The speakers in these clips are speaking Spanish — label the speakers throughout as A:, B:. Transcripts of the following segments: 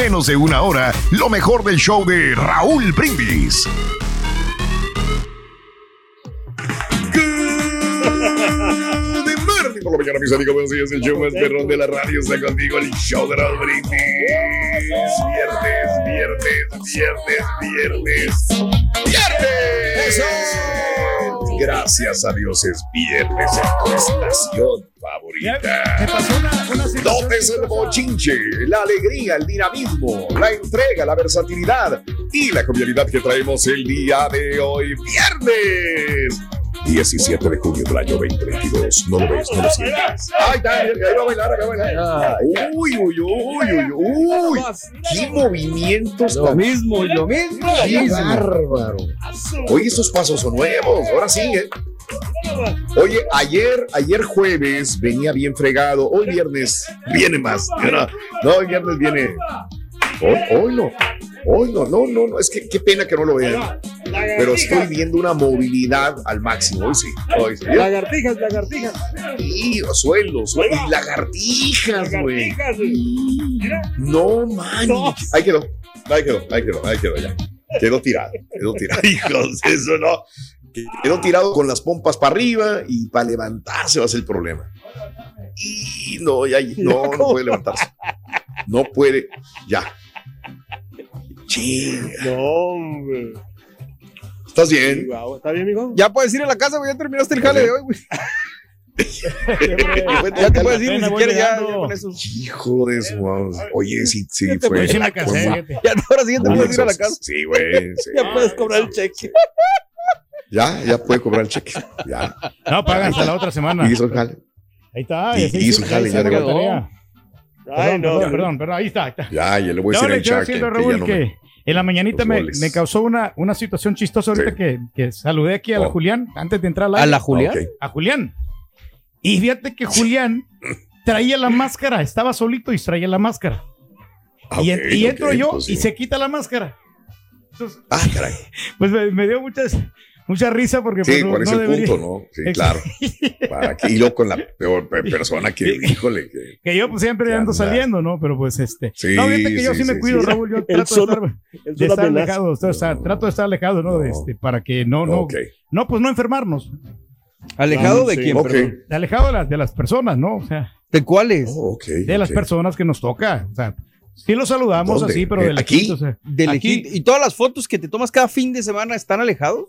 A: menos de una hora lo mejor del show de Raúl Brindis.
B: Por la mañana, mis amigos. Buenos días. El show más perrón de la radio está contigo. El show de Raúl Brindis. Viernes, viernes, viernes, viernes. ¡Viernes! Gracias a Dios es viernes en tu estación favorita.
C: Me pasó una, una situación.
B: ¿Dónde es el bochinche? La alegría, el dinamismo, la entrega, la versatilidad y la jovialidad que traemos el día de hoy, viernes. 17 de junio del año 2022. No lo ves, no lo sientes. Ay, está, ahí va a bailar, ahí va a bailar. Uy, uy, uy, uy, uy. Qué movimientos
D: Lo mismo, lo mismo.
B: Qué bárbaro. Oye, estos pasos son nuevos. Ahora sí, ¿eh? Oye, ayer, ayer jueves venía bien fregado. Hoy viernes viene más. No, hoy viernes viene. Hoy, hoy no. Hoy no, no, no, no. Es que qué pena que no lo vean. Pero estoy viendo una movilidad al máximo. Hoy sí. Hoy sí.
D: Lagartijas, lagartijas.
B: Y suelos, suelos, y lagartijas, güey. No manches. Ahí quedó, ahí quedó, ahí quedó, ahí quedó ya. Quedó tirado, quedó tirado. Hijos, eso no. Quedó tirado con las pompas para arriba y para levantarse va a ser el problema. Y no, ya, no, no puede levantarse. No puede, ya. Chinga.
D: No, hombre.
B: ¿Estás bien?
D: ¿Está bien, mijo?
E: Ya puedes ir a la casa, güey. Ya terminaste el jale de hoy, güey. Ya te puedes ir, ni siquiera ya, con eso.
B: Hijo de su madre. Oye, sí, sí,
E: Ya te
B: fue.
C: Casé.
E: Ya ahora sí ya te puedes ir a la casa.
B: Sí, güey. sí.
E: Ya puedes cobrar el cheque.
B: Ya, ya puede cobrar el cheque. Ya.
C: No, pagan hasta la otra semana.
B: Y hizo el jale.
C: Ahí está.
B: Y-
C: se
B: hizo
C: hizo,
B: jale,
C: ya la.
D: Ay,
C: Perdón,
D: no.
C: perdón, perdón, perdón, ahí está, ahí está.
B: Ya, ya le voy a
C: Yo
B: decir
C: le
B: al
C: estoy
B: Chuck
C: diciendo a
B: que ya
C: Raúl
B: no
C: que
B: me-
C: en la mañanita me, causó una, una situación chistosa ahorita
B: Sí.
C: que, que saludé aquí a la
B: Oh.
C: Julián antes de entrar al
E: ¿A
C: aire.
E: la Julián?
B: Ok.
C: a Julián. Y fíjate que Julián traía la máscara, estaba solito y traía la máscara.
B: Ah,
C: y, en- y entro yo
B: pues
C: y
B: sí.
C: se quita la máscara. Entonces,
B: Ah, caray.
C: pues me, me dio muchas, mucha risa porque
B: Sí,
C: pues, no,
B: ¿cuál es
C: no
B: el
C: debería-
B: punto, no? Sí, claro. Para que, y yo con la peor pe- persona que, híjole, que.
C: Que yo pues siempre
B: Que
C: ando
B: anda.
C: saliendo, ¿no? Pero pues este.
B: Sí,
C: no, fíjate que yo
B: sí,
C: sí, me cuido,
B: sí.
C: Raúl. Yo trato
D: solo-
C: de estar, de alejado. o sea, o
B: No.
C: trato de estar alejado, ¿no? De este, para que no, no, no, pues no enfermarnos.
E: ¿Alejado
D: Ah,
E: de
D: sí.
E: quién,
B: Ok.
E: perdón?
C: De alejado de las, de las personas, ¿no? O sea,
E: ¿De cuáles?
B: Oh, ok.
C: de las personas que nos toca. O sea, sí los saludamos
B: ¿Dónde?
C: así, pero
B: Eh,
C: de
B: aquí?
C: lejitos, o sea.
E: Del
C: Aquí-
E: ¿Y todas las fotos que te tomas cada fin de semana están alejados?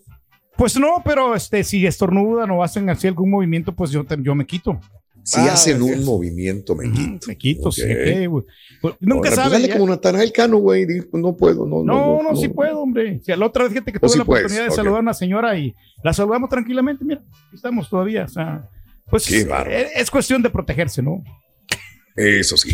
C: Pues no, pero este, si estornudan o hacen así algún movimiento, pues yo, te- yo me quito.
B: Si
E: Ah,
B: hacen un movimiento, me quito.
C: Me quito, sí. Pues, nunca
B: Ahora, pues,
C: sabes.
B: dale
C: ya-
B: como Natanael Cano, güey. pues, No puedo, no.
C: No, no, sí puedo, hombre. Si la otra vez, fíjate que
B: Oh,
C: tuve
B: sí
C: la
B: puedes,
C: oportunidad de saludar a una señora y la saludamos tranquilamente, mira, aquí estamos todavía, o sea, pues
B: Qué bárbaro.
C: es, es cuestión de protegerse, ¿no?
B: Eso sí.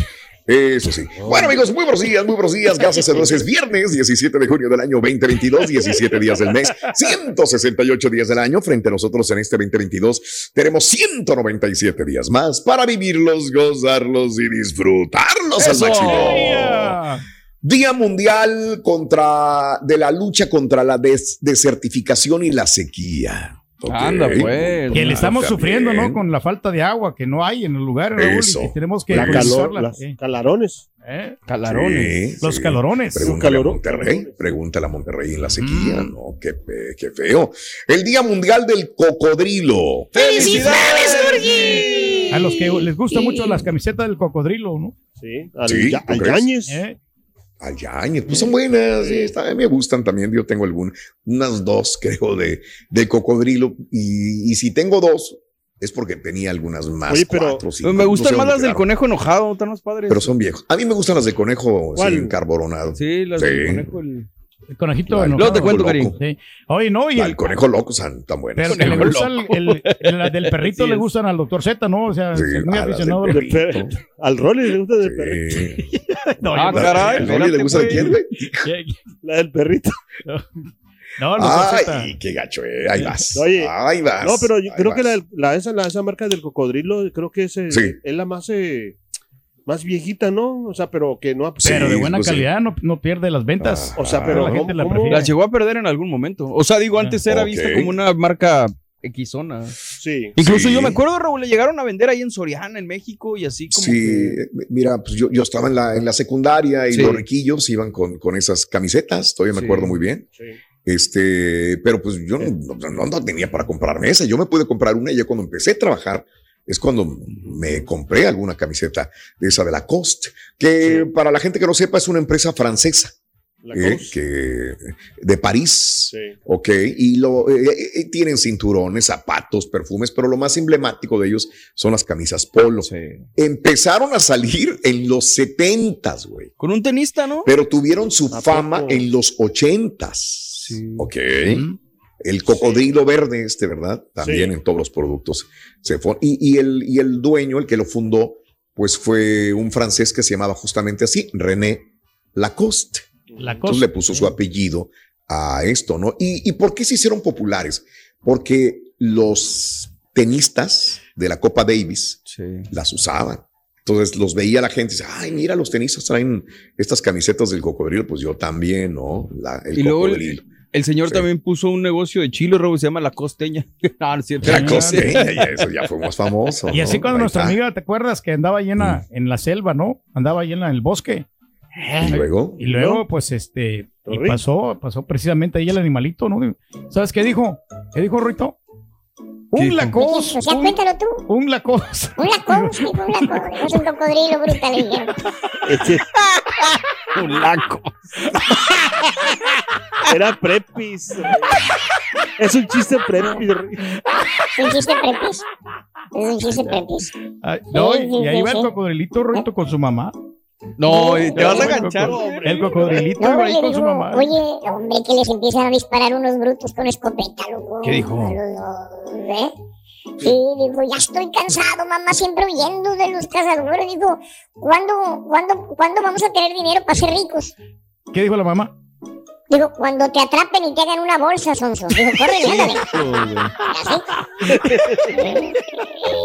B: Eso sí. Bueno, amigos, muy buenos días, muy buenos días. Gracias a Dios. Es viernes, 17 de junio del año 2022, 17 días del mes, 168 días del año. Frente a nosotros en este 2022 tenemos 197 días más para vivirlos, gozarlos y disfrutarlos
E: Eso.
B: al máximo. Día Mundial contra, de la lucha contra la des- desertificación y la sequía.
E: Anda, pues.
C: Que le estamos
B: también.
C: sufriendo, ¿no? Con la falta de agua que no hay en el lugar, Raúl,
B: Eso.
C: y que tenemos que
D: La calor, las
C: Eh,
D: calarones.
C: eh,
E: Calarones.
B: Sí,
C: Los
B: sí.
C: calorones.
B: Pregúntale a
D: calorón.
B: Monterrey, pregúntale a Monterrey en la sequía,
C: Mm.
B: ¿no? Qué, qué feo. El Día Mundial del Cocodrilo.
C: A los que les gusta mucho las camisetas del cocodrilo, ¿no?
D: Sí. Al,
B: Sí,
D: ya-
B: ¿tú
D: al? Yañez.
B: Eh,
C: Eh,
B: Ayañez, pues son buenas, sí, está- me gustan también. Yo tengo algún, unas dos, creo, de, de cocodrilo. Y, y si tengo dos, es porque tenía algunas más.
D: Oye, pero-
B: cuatro, cinco,
E: Pues me
B: no
E: gustan
B: sé
E: más las del conejo enojado, están más padres.
B: Pero son viejos. A mí me gustan las de conejo
D: ¿Cuál?
B: sin carbonado.
E: Sí, las
B: Sí.
E: del conejo. el-
C: El conejito enojado.
E: Luego te cuento. Karim.
C: Sí. Oye, no, y
B: Al
C: el,
B: conejo loco están tan buenos.
C: pero que le gusta el, el- el- del perrito le gustan al doctor Z, ¿no? O sea,
B: Sí,
C: es muy aficionado.
B: del
C: al-
B: perrito.
D: Al Rolly le gusta del perrito.
C: No,
E: Ah, caray,
B: ¿El Rolly
E: espérate,
B: le gusta de
E: güey.
B: quién, güey?
D: La del perrito.
C: No, Z.
B: Ay, qué gacho, eh. Ahí vas.
D: Oye,
B: Ahí vas.
D: No, pero yo creo que la, la- esa, la- esa marca del cocodrilo, creo que es, eh,
B: Sí.
D: es la más, eh, más viejita, ¿no? O sea, pero que no.
B: Sí,
C: Pero de buena
B: pues sí.
C: calidad, no, no pierde las ventas.
B: Ah,
D: O sea, pero
C: la gente la
D: ¿cómo-
C: prefiere.
E: Las llegó a perder en algún momento. O sea, digo, antes era vista como una marca Xona.
D: Sí.
E: Incluso
B: Sí.
E: yo me acuerdo, Raúl, le llegaron a vender ahí en Soriana, en México, y así como
B: Sí,
E: que-
B: mira, pues yo, yo estaba en la, en la secundaria y
E: Sí.
B: los riquillos iban con, con esas camisetas, todavía me
E: Sí.
B: acuerdo muy bien.
D: sí.
B: Este, pero pues yo no, no- no tenía para comprarme esa. Yo me pude comprar una y ya cuando empecé a trabajar es cuando me compré alguna camiseta de esa de Lacoste, que
D: Sí.
B: para la gente que no sepa es una empresa francesa, eh, que, de París.
D: Sí.
B: Ok, y lo, eh, eh, tienen cinturones, zapatos, perfumes, pero lo más emblemático de ellos son las camisas polo.
E: Sí.
B: Empezaron a salir en los 70s, güey.
E: Con un tenista, ¿no?
B: Pero tuvieron su
D: ¿A
B: fama
D: poco?
B: en los 80s.
E: Sí.
B: Ok. El cocodrilo verde este, ¿verdad? También en todos los productos se fue. Y, y el, y el dueño, el que lo fundó, pues fue un francés que se llamaba justamente así, René Lacoste.
C: La
B: Entonces le puso su apellido a esto, ¿no? ¿Y, y por qué se hicieron populares? Porque los tenistas de la Copa Davis
E: Sí.
B: las usaban. Entonces los veía la gente y dice, ay, mira, los tenistas traen estas camisetas del cocodrilo, pues yo también, ¿no? La- el
E: Y luego el-
B: cocodrilo.
E: El señor
B: Sí.
E: también puso un negocio de chile, Raúl, se llama La Costeña. no, no es cierto.
B: La costeña, y eso ya fuimos famosos.
C: Y así
B: ¿no?
C: cuando
B: Ahí
C: nuestra
B: está.
C: amiga, ¿te acuerdas que andaba en la, en la selva, no? Andaba la- en el bosque.
B: Y luego,
C: Y luego, pues, este, y pasó, pasó precisamente ahí el animalito, ¿no? ¿Sabes qué dijo? ¿Qué dijo Rito?
E: ¿Qué
C: Un lacos, un,
F: cuéntalo tú.
C: un lacos.
F: Un lacos, un lacos. Es un cocodrilo brutal. le
E: Un laco.
D: era prepis. es un chiste prepis.
F: Un chiste prepis. Es un chiste prepis.
C: Ay, no, y ahí va el cocodrilito Rito con su mamá.
E: No, te vas a
C: coco-
E: hombre.
C: El cocodrilito
F: No,
C: ahí
F: oye,
C: con su mamá.
F: oye, hombre, que les empiezan a disparar unos brutos con escopeta, loco.
E: ¿Qué dijo?
F: ¿eh? Sí, dijo, ya estoy cansado, mamá, siempre huyendo de los cazadores. Dijo, ¿cuándo, cuándo, ¿cuándo vamos a tener dinero para ser ricos?
C: ¿Qué dijo la mamá?
F: Digo, cuando te atrapen y te hagan una bolsa, Sonso. Digo, corre, y ándale. ¿Así?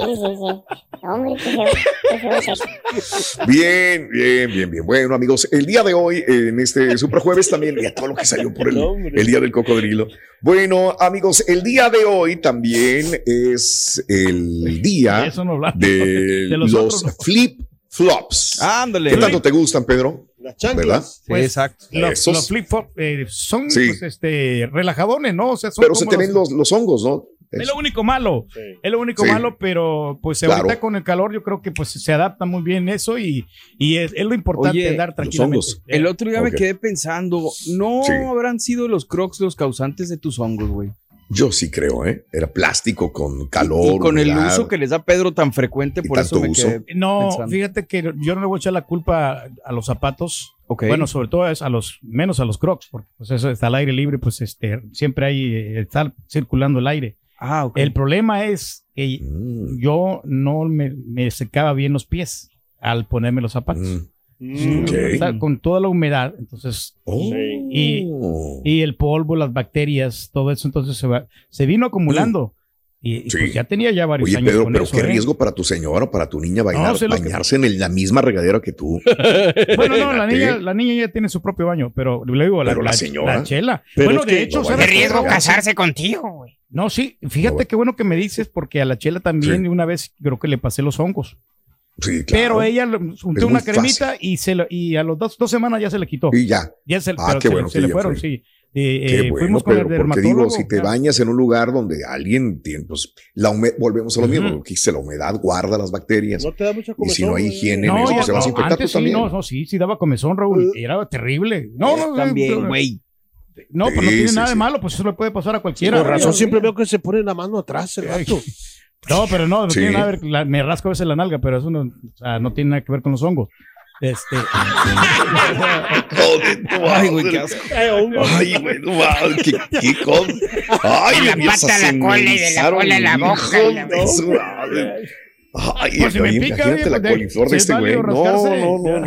F: Sí, sí, sí. Hombre, qué feo, qué feo es eso.
B: bien, bien, bien, bien. Bueno, amigos, el día de hoy, en este Super Jueves también, ya todo lo que salió por el, día del cocodrilo. Bueno, amigos, el día de hoy también es el día
C: De no
B: de,
C: De los
B: los, flip flops.
E: Ándale.
B: ¿Qué tanto te gustan, Pedro?
D: Las
B: ¿Verdad?
D: chanclas.
E: Sí,
C: Pues,
E: exacto.
C: Los,
B: Esos.
C: los flip flop eh, son
B: Sí.
C: pues, este, relajadones, ¿no? O sea, son
B: Pero se ven los, los hongos, ¿no?
C: Es lo único malo.
D: Sí.
C: Es lo único
B: Sí.
C: malo, pero pues
B: Claro.
C: ahorita con el calor yo creo que pues se adapta muy bien eso y, y es, es lo importante
E: Oye,
B: los
C: tranquilamente.
B: hongos.
E: El otro día me quedé pensando, ¿no
B: Sí.
E: habrán sido los crocs los causantes de tus hongos, güey?
B: Yo sí creo, ¿eh? Era plástico con calor.
E: Y con el
B: humedad.
E: uso que les da Pedro tan frecuente, por eso me
B: uso.
E: quedé
C: No,
E: pensando.
C: fíjate que yo no le voy a echar la culpa a los zapatos. Bueno, sobre todo es a los, menos a los crocs, porque pues eso está al aire libre, pues este, siempre hay, eh, está circulando el aire.
E: ah, ok.
C: El problema es que
B: Mm,
C: yo no me, me secaba bien los pies al ponerme los zapatos.
B: mm.
D: Mm.
C: Está con toda la humedad, entonces,
B: Oh.
D: Sí.
C: Y- y el polvo, las bacterias, todo eso, entonces se, va, se vino acumulando. Y, y,
B: Sí.
C: pues ya tenía ya varios
B: Oye,
C: años
B: Pedro,
C: con
B: pero
C: eso,
B: qué
C: ¿eh?
B: riesgo para tu señora o para tu niña bailar,
C: No, sé lo que-
B: bañarse en el- la misma regadera que tú.
C: Bueno, no, la niña, la niña ya tiene su propio baño, pero le digo, la,
B: Pero la
C: la-
B: señora.
C: la chela.
D: Pero
C: bueno, de
D: que-
C: hecho,
B: no,
C: ¿sabes
B: bueno,
C: qué?
B: riesgo
G: casarse contigo, güey.
C: No, sí, fíjate
B: No,
C: qué bueno que me dices, porque a la chela también
B: Sí.
C: una vez creo que le pasé los hongos.
B: Sí, claro.
C: Pero ella
B: Es
C: una cremita y, se lo- y a los dos, dos semanas ya se le quitó.
B: Y ya.
C: Ya se,
B: Ah,
C: pero
B: qué
C: se,
B: bueno
C: se
B: que
C: le
B: ya
C: fueron,
B: fue.
C: sí. Eh,
B: Qué
C: eh,
B: bueno,
C: fuimos con
B: Pedro,
C: el
B: porque digo, si te
C: ya.
B: bañas en un lugar donde alguien tiene, pues, la hume- volvemos a lo mismo,
C: Ujú.
B: lo que dice la humedad guarda las bacterias.
D: No te da mucha
B: Y si no hay
D: comezón,
B: higiene,
D: güey.
B: en eso
C: ya
B: se vas a
C: no,
B: infectar
C: antes
B: tú
C: sí,
B: también.
C: no, no, sí, sí daba comezón, Raúl. y Era terrible. No, no,
E: También,
C: no,
E: güey.
C: No, pues no
B: Sí,
C: tiene
B: sí,
C: nada
B: sí.
C: de malo, pues eso le puede pasar a cualquiera.
D: Por razón siempre veo que se pone la mano atrás el.
C: No, pero no, no
B: Sí.
C: tiene nada que ver. la- me rasco a veces la nalga, pero eso no, o sea, no tiene nada que ver con los hongos. Este,
E: Ay, güey, qué asco.
B: Ay, güey, mames, qué, qué cosa. Ay,
G: De la
B: me
G: pata a la cola y de la cola a la boca la-
B: madre. Ay,
C: Pues si me pica,
B: imagínate la coliflor de
C: es
B: este güey. No,
C: rascarse.
B: no, no, no.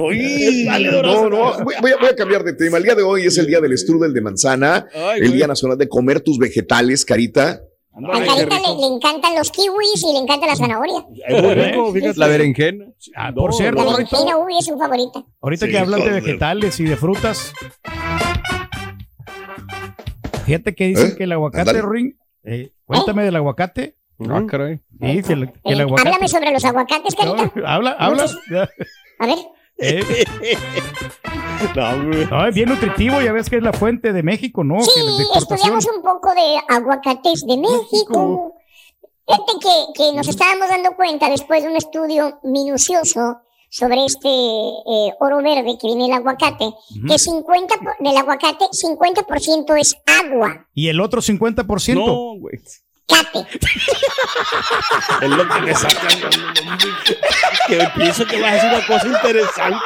B: No, no. Voy, voy a, cambiar de tema. El día de hoy es el día del strudel de manzana,
E: Ay,
B: el día nacional de comer tus vegetales, carita.
F: A Carita le, encantan los kiwis y le encanta la zanahoria.
D: Es muy rico, fíjate.
E: La berenjena.
C: ah, por cierto,
F: La berenjena, uy, es su favorita.
C: ahorita
B: Sí,
C: que hablan de vegetales y de frutas, fíjate que dicen
B: ¿Eh?
C: que el aguacate. Ring, eh, cuéntame del aguacate.
E: Ah, caray.
C: Sí, que el, que el
F: Eh,
C: aguacate.
F: háblame sobre los aguacates, Carita.
C: No, habla, habla.
F: A ver.
D: No, hombre.
C: no, es bien nutritivo, ya ves que es la fuente de México, ¿no?
F: Sí,
C: Que
F: estudiamos un poco de aguacates de México. Fíjate que, que nos estábamos dando cuenta después de un estudio minucioso sobre este eh, oro verde que viene el aguacate, que 50 por- del aguacate, 50% es agua,
C: Y el otro 50%.
E: No, güey.
F: Cate.
D: Es lo que me sacan. Que pienso que vas a decir una cosa interesante.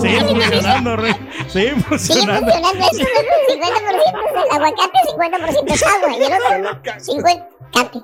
C: Sigue funcionando, Rey. Sigue
F: Sigue
C: funcionando.
F: funcionando eso, ¿no? 50% es aguacate, 50% es agua, y el otro 50 cate.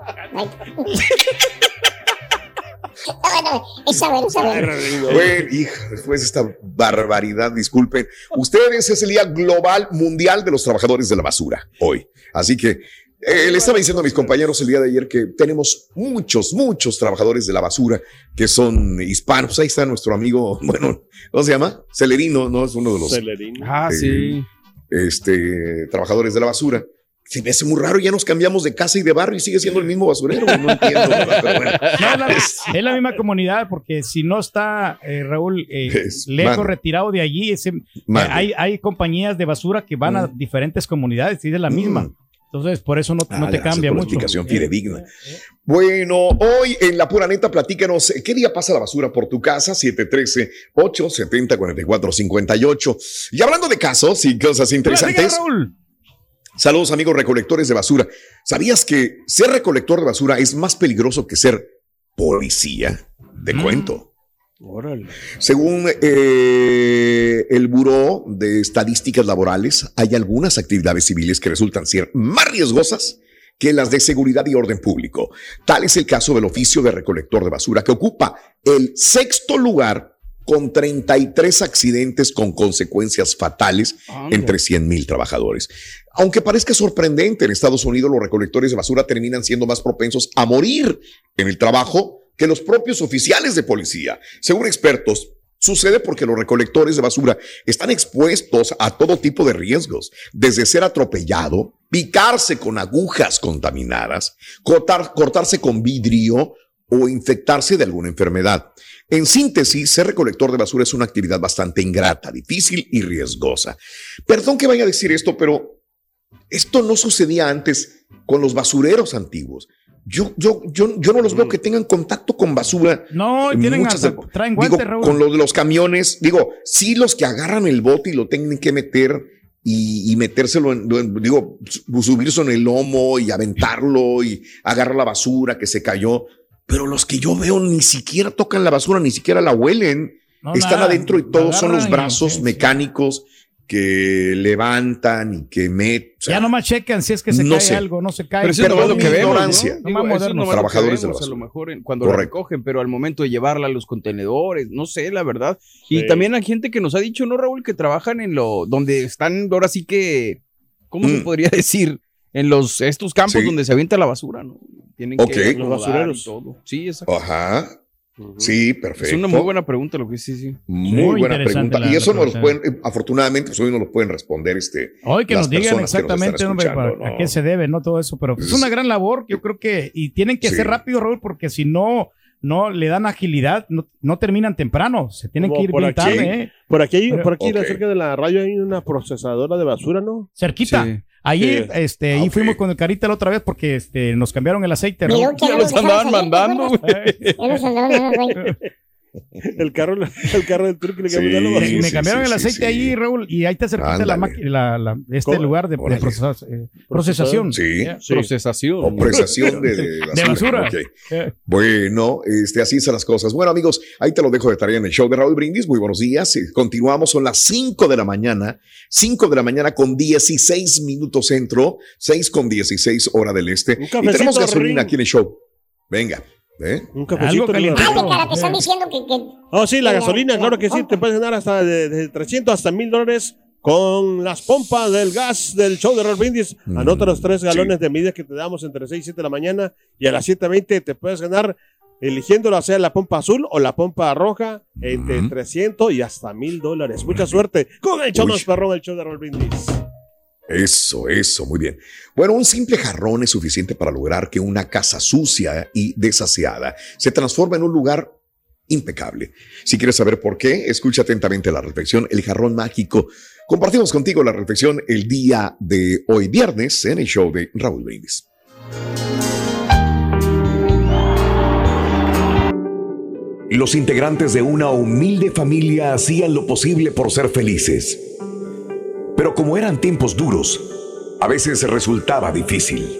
F: Ay. bueno, es saber, es saber.
B: Bueno, hija, después de esta barbaridad, disculpen. Ustedes es el Día Global Mundial de los Trabajadores de la Basura hoy. Así que eh, le estaba diciendo a mis compañeros el día de ayer que tenemos muchos, muchos trabajadores de la basura que son hispanos. Ahí está nuestro amigo, bueno, ¿cómo se llama? Celerino, ¿no? Es uno de los
D: Celerino.
E: Ah,
B: Eh,
E: sí.
B: este, trabajadores de la basura. Se me hace muy raro, ya nos cambiamos de casa y de barrio y sigue siendo el mismo basurero. No entiendo, pero bueno.
C: No, es la misma comunidad, porque si no está eh, Raúl eh,
B: Es-
C: lejos, retirado de allí, ese,
B: Mande.
C: hay, hay compañías de basura que van a diferentes comunidades y es la misma.
B: Mm.
C: Entonces, por eso no,
B: Ah,
C: no te
B: gracias
C: cambia mucho.
B: explicación fidedigna. Bueno, hoy en La Pura Neta, platícanos, ¿qué día pasa la basura por tu casa? 713-870-4458. Y hablando de casos y cosas interesantes,
C: Raúl.
B: Saludos amigos recolectores de basura. ¿Sabías que ser recolector de basura es más peligroso que ser policía? Te
C: Mm.
B: cuento.
D: Órale.
B: Según eh, el Buró de Estadísticas Laborales, hay algunas actividades civiles que resultan ser más riesgosas que las de seguridad y orden público. Tal es el caso del oficio de recolector de basura, que ocupa el sexto lugar con 33 accidentes con consecuencias fatales entre 100 mil trabajadores. Aunque parezca sorprendente, en Estados Unidos los recolectores de basura terminan siendo más propensos a morir en el trabajo que los propios oficiales de policía. Según expertos, sucede porque los recolectores de basura están expuestos a todo tipo de riesgos, desde ser atropellado, picarse con agujas contaminadas, cortar- cortarse con vidrio o infectarse de alguna enfermedad. En síntesis, ser recolector de basura es una actividad bastante ingrata, difícil y riesgosa. Perdón que vaya a decir esto, pero esto no sucedía antes con los basureros antiguos. Yo, yo, yo, yo no los veo que tengan contacto con basura.
C: No, tienen hasta-
B: de-
C: traen
B: digo,
C: guantes, Raúl.
B: con los de los camiones, digo, sí los que agarran el bote y lo tienen que meter y, y metérselo en, digo, su- subirse en el lomo y aventarlo y agarrar la basura que se cayó. Pero los que yo veo ni siquiera tocan la basura, ni siquiera la huelen.
C: No,
B: Están
C: nada,
B: adentro y todos son los
C: y-
B: brazos mecánicos que levantan y que meten.
C: Ya nomás checan si es que se
B: no
C: cae
B: sé.
C: algo, no se cae.
E: Pero eso es lo que vemos,
B: ignorancia.
E: ¿no? Digo,
C: más
E: eso es que
B: Trabajadores de la
E: vemos, a lo
B: basura.
E: mejor en- cuando la recogen, pero al momento de llevarla a los contenedores, no sé, la verdad. Y
D: Sí.
E: también hay gente que nos ha dicho, ¿no, Raúl? Que trabajan en lo, donde están, ahora sí que, ¿cómo se
B: Mm.
E: podría decir? En los, estos campos
B: Sí.
E: donde se avienta la basura, ¿no? Tienen
B: Ok.
E: que
B: Los
D: basureros.
E: y todo. Sí, exacto.
B: Ajá. Sí, perfecto.
E: Es una muy buena pregunta lo que sí, sí.
B: Muy,
C: Muy
B: buena pregunta.
C: la-
B: y eso nos los
C: pregunta.
B: pueden, eh, afortunadamente, pues hoy nos lo pueden responder este.
C: Hoy que
B: las
C: nos digan
B: nos
C: exactamente hombre, a qué se debe, ¿no? Todo eso, pero es una gran labor, yo creo que, y tienen que
B: Sí.
C: ser rápido, Raúl, porque si no, no le dan agilidad, no, no terminan temprano, se tienen
D: Como
C: que ir
D: por
C: bien
D: aquí.
C: tarde, ¿eh?
D: Por aquí, por aquí cerca de la radio hay una procesadora de basura, ¿no?
C: Cerquita.
E: Sí.
C: Allí,
D: Sí.
C: este, ahí
B: Ah,
C: fuimos con el Carita la otra vez porque este, nos cambiaron el aceite,
F: Y
C: ¿no?
E: Ya los andaban
F: salir, ¿te
E: mandando,
F: acuerdas?
E: güey.
F: Ya nos andaban mandando, güey.
D: El carro, el carro del turco le cambiaron
C: Me-
H: sí,
C: me
H: sí,
C: cambiaron
H: sí,
C: el aceite
H: sí.
C: ahí, Raúl, y ahí está cerquita la, la, la- este
D: ¿Cómo?
C: lugar de, de eh, procesación.
H: Sí.
E: Procesación.
H: O prestación de, de basura.
C: De basura.
H: Ok. Bueno, este, así son las cosas. Bueno, amigos, ahí te lo dejo de tarea en el show de Raúl Brindis. Muy buenos días. Eh, Continuamos, son las 5 de la mañana. 5 de la mañana con 16 minutos centro, 6 con 16 hora del este. Y tenemos gasolina
D: Ring.
H: aquí en el show. Venga. ¿Eh?
D: Un cafecito.
C: Algo caliente.
F: Dale, cara, te están diciendo que, que
D: Oh, sí, la
F: que
D: gasolina, claro que sí.
F: pompa.
D: Te puedes ganar hasta de, de 300 hasta 1000 dólares con las pompas del gas del show de Raúl Brindis. Anota los tres galones de medida que te damos entre 6 y 7 de la mañana y a las 7.20 te puedes ganar eligiéndolo sea la pompa azul o la pompa roja entre
H: Ujú.
D: 300 y hasta 1000 dólares. Mucha suerte con el show
H: Uy.
D: más perrón, el show de Raúl Brindis.
H: Eso, eso, muy bien. Bueno, un simple jarrón es suficiente para lograr que una casa sucia y desaseada se transforme en un lugar impecable. Si quieres saber por qué, escucha atentamente la reflexión, el jarrón mágico. Compartimos contigo la reflexión el día de hoy viernes en el show de Raúl Brindis.
B: Los integrantes de una humilde familia hacían lo posible por ser felices. Pero como eran tiempos duros, a veces resultaba difícil.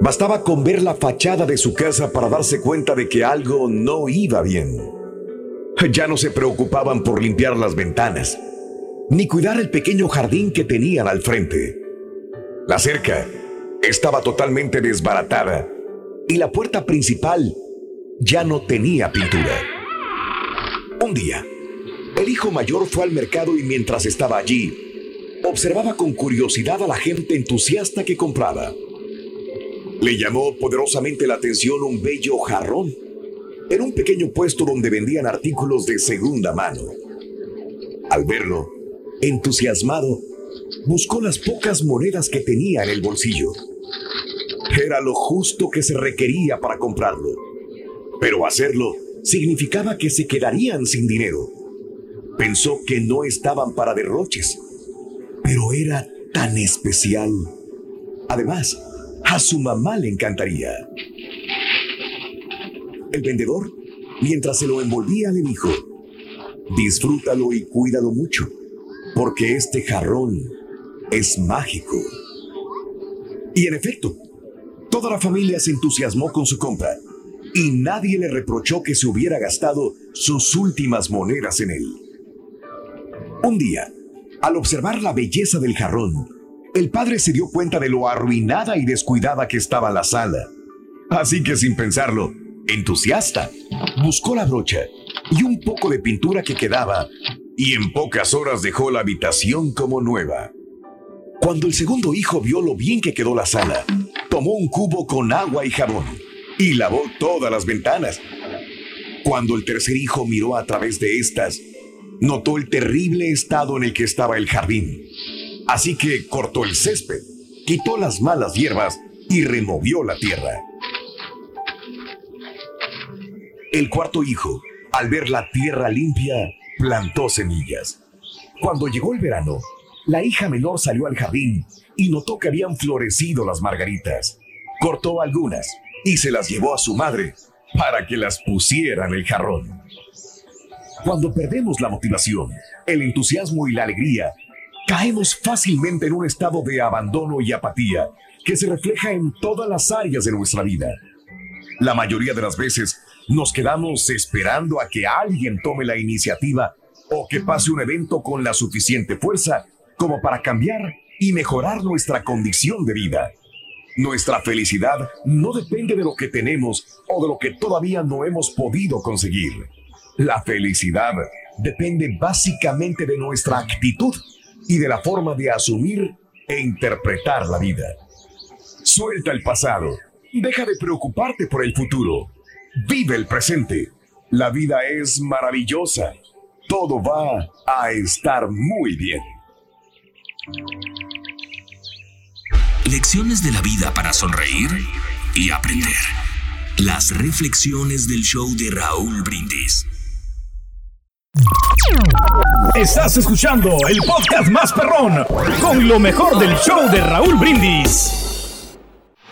B: Bastaba con ver la fachada de su casa para darse cuenta de que algo no iba bien. Ya no se preocupaban por limpiar las ventanas, ni cuidar el pequeño jardín que tenían al frente. La cerca estaba totalmente desbaratada y la puerta principal ya no tenía pintura. Un día, el hijo mayor fue al mercado y mientras estaba allí, observaba con curiosidad a la gente entusiasta que compraba. Le llamó poderosamente la atención un bello jarrón en un pequeño puesto donde vendían artículos de segunda mano. Al verlo, entusiasmado, buscó las pocas monedas que tenía en el bolsillo. Era lo justo que se requería para comprarlo. Pero hacerlo significaba que se quedarían sin dinero. Pensó que no estaban para derroches, pero era tan especial. Además, a su mamá le encantaría. El vendedor, mientras se lo envolvía, le dijo, disfrútalo y cuídalo mucho, porque este jarrón es mágico. Y en efecto, toda la familia se entusiasmó con su compra y nadie le reprochó que se hubiera gastado sus últimas monedas en él. Un día, al observar la belleza del jarrón, el padre se dio cuenta de lo arruinada y descuidada que estaba la sala. Así que sin pensarlo, entusiasta, buscó la brocha y un poco de pintura que quedaba y en pocas horas dejó la habitación como nueva. Cuando el segundo hijo vio lo bien que quedó la sala, tomó un cubo con agua y jabón y lavó todas las ventanas. Cuando el tercer hijo miró a través de estas, notó el terrible estado en el que estaba el jardín. Así que cortó el césped, quitó las malas hierbas y removió la tierra. El cuarto hijo, al ver la tierra limpia, plantó semillas. Cuando llegó el verano, la hija menor salió al jardín y notó que habían florecido las margaritas. Cortó algunas y se las llevó a su madre para que las pusiera en el jarrón. Cuando perdemos la motivación, el entusiasmo y la alegría, caemos fácilmente en un estado de abandono y apatía que se refleja en todas las áreas de nuestra vida. La mayoría de las veces nos quedamos esperando a que alguien tome la iniciativa o que pase un evento con la suficiente fuerza como para cambiar y mejorar nuestra condición de vida. Nuestra felicidad no depende de lo que tenemos o de lo que todavía no hemos podido conseguir. La felicidad depende básicamente de nuestra actitud y de la forma de asumir e interpretar la vida. Suelta el pasado. Deja de preocuparte por el futuro. Vive el presente. La vida es maravillosa. Todo va a estar muy bien.
I: Lecciones de la vida para sonreír y aprender. Las reflexiones del show de Raúl Brindis.
J: Estás escuchando el podcast más perrón con lo mejor del show de Raúl Brindis.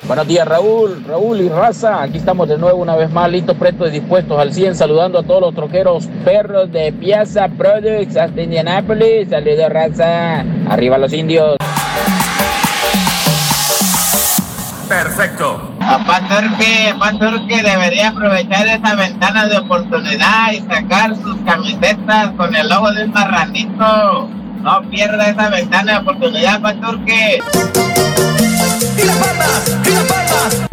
J: Buenos días Raúl, Raúl y Raza, aquí estamos de nuevo una vez más listos, prestos y dispuestos al 100, saludando a todos los troqueros perros de Piazza Products hasta Indianápolis, saludos Raza, arriba los indios.
K: Perfecto.
L: Papá Turque, papá Turque debería aprovechar esa ventana de oportunidad y sacar sus camisetas con el logo de un marranito. No pierda esa ventana de oportunidad, papá Turque.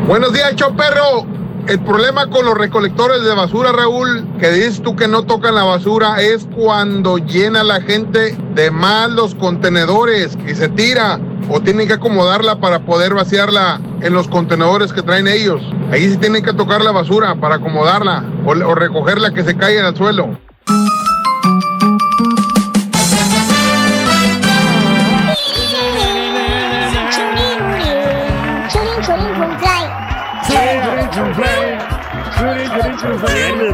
M: Buenos días, Choperro. El problema con los recolectores de basura, Raúl, que dices tú que no tocan la basura, es cuando llena la gente de más los contenedores y se tira o tienen que acomodarla para poder vaciarla en los contenedores que traen ellos. Ahí sí tienen que tocar la basura para acomodarla o, o recogerla que se caiga al suelo.
F: Pennsylvania.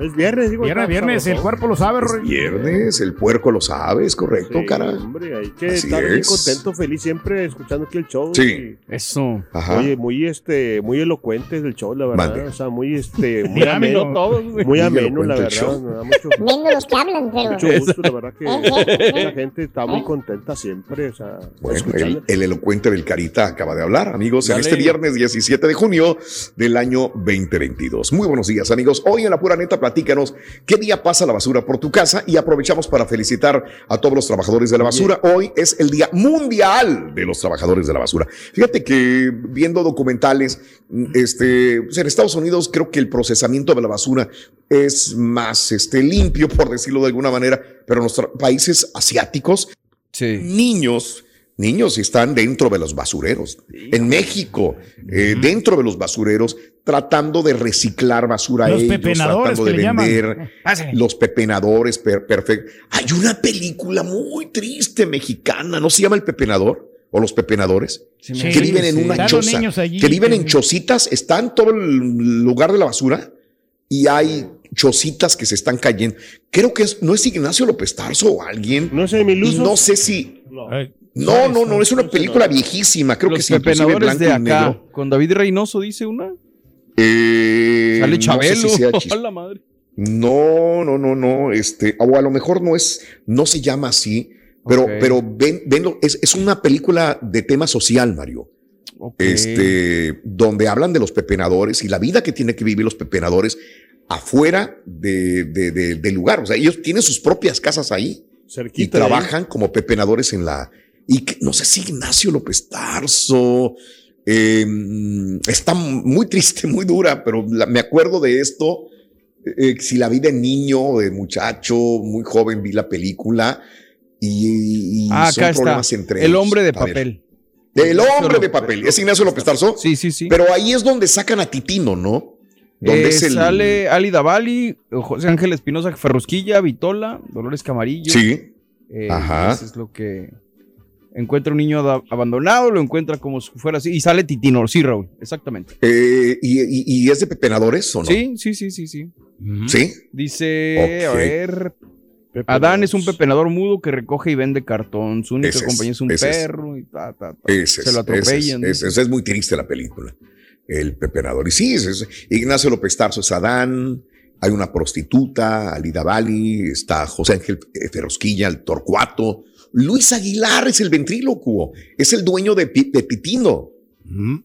D: Es viernes, digo.
C: Viernes,
D: ya,
C: viernes,
D: sabroso.
C: el cuerpo lo sabe, Rory.
B: Viernes, el puerco lo sabe, es correcto,
D: Sí,
B: cara.
D: Hombre, hay que
B: Así
D: estar
B: es.
D: contento, feliz siempre escuchando aquí el show.
B: Sí.
E: Eso.
B: Ajá.
D: Oye, muy este, muy elocuente del show, la verdad.
B: Mande.
D: O sea, muy este, muy ameno.
C: todos, güey.
D: Muy ameno, la
B: el
D: verdad. mucho,
F: Menos los que hablan, pero.
D: mucho gusto, la verdad que la gente está muy contenta siempre. O sea,
B: Bueno, el, el elocuente del Carita acaba de hablar, amigos, en este viernes 17 de junio del año 2022. Muy buenos días, amigos. Hoy en La Pura Neta, platícanos qué día pasa la basura por tu casa y aprovechamos para felicitar a todos los trabajadores de la basura. Hoy es el Día Mundial de los Trabajadores de la Basura. Fíjate que viendo documentales, este, pues en Estados Unidos creo que el procesamiento de la basura es más este, limpio, por decirlo de alguna manera, pero en los tra- países asiáticos
E: Sí.
B: niños, niños están dentro de los basureros. En México, eh, dentro de los basureros, tratando de reciclar basura
C: Los
B: ellos,
C: pepenadores
B: tratando de vender
C: Pásale.
B: los pepenadores, per- perfecto. Hay una película muy triste mexicana, ¿no se llama El Pepenador? ¿O los pepenadores?
C: Sí,
B: que viven en
C: sí.
B: una choza.
C: allí
B: que viven en chocitas, están en todo el lugar de la basura y hay chocitas que se están cayendo. Creo que es, no es Ignacio López Tarso o alguien.
D: No sé, mi luz.
B: Y no sé si.
D: No.
B: No, no, no, es una película viejísima, creo que sí,
E: pepenadores de
B: blanco y
E: acá.
B: negro.
E: Con David Reynoso dice una.
B: Eh,
E: Sale
B: no sé
E: Chabelo.
B: si
E: la madre.
B: No, no, no, no, este, o a lo mejor no es, no se llama así, pero, pero ven, venlo, es, es una película de tema social, Mario. Este, donde hablan de los pepenadores y la vida que tienen que vivir los pepenadores afuera de, de- de- del lugar. O sea, ellos tienen sus propias casas ahí y
D: ahí.
B: trabajan como pepenadores en la. Y que, no sé si Ignacio López Tarso. Eh, está muy triste, muy dura, pero la- me acuerdo de esto. eh, si la vi de niño, de muchacho, muy joven, vi la película y, y
E: Ah,
B: son
E: acá está.
B: problemas entre
E: El
B: ellos.
E: hombre de
B: A ver.
E: papel.
B: El hombre de papel. ¿Es Ignacio López Tarso?
E: Sí, sí, sí.
B: Pero ahí es donde sacan a Titino, ¿no? Donde
E: Eh,
B: es el.
E: Sale Ali Davali, José Ángel Espinosa Ferrusquilla, Vitola, Dolores Camarillo.
B: Sí.
E: Eh,
B: Ajá.
E: Eso es lo que encuentra un niño abandonado, lo encuentra como si fuera así. Y sale Titino, sí, Raúl, exactamente.
B: Eh, y, y- y es de pepenadores o no?
E: Sí, sí, sí, sí, sí.
B: Sí.
E: Dice, a ver, Adán es un pepenador mudo que recoge y vende cartón. Su única
B: Ese
E: compañía es un perro y ta, ta, ta.
B: Ese
E: Se lo
B: es, ese es,
E: atropellan.
B: ese es, es muy triste la película. El pepenador. Y sí, es, es- Ignacio López Tarso es Adán. Hay una prostituta, Alida Bali, está José Ángel Ferrosquilla, el Torcuato. Luis Aguilar es el ventrílocuo, es el dueño de, de Pitino.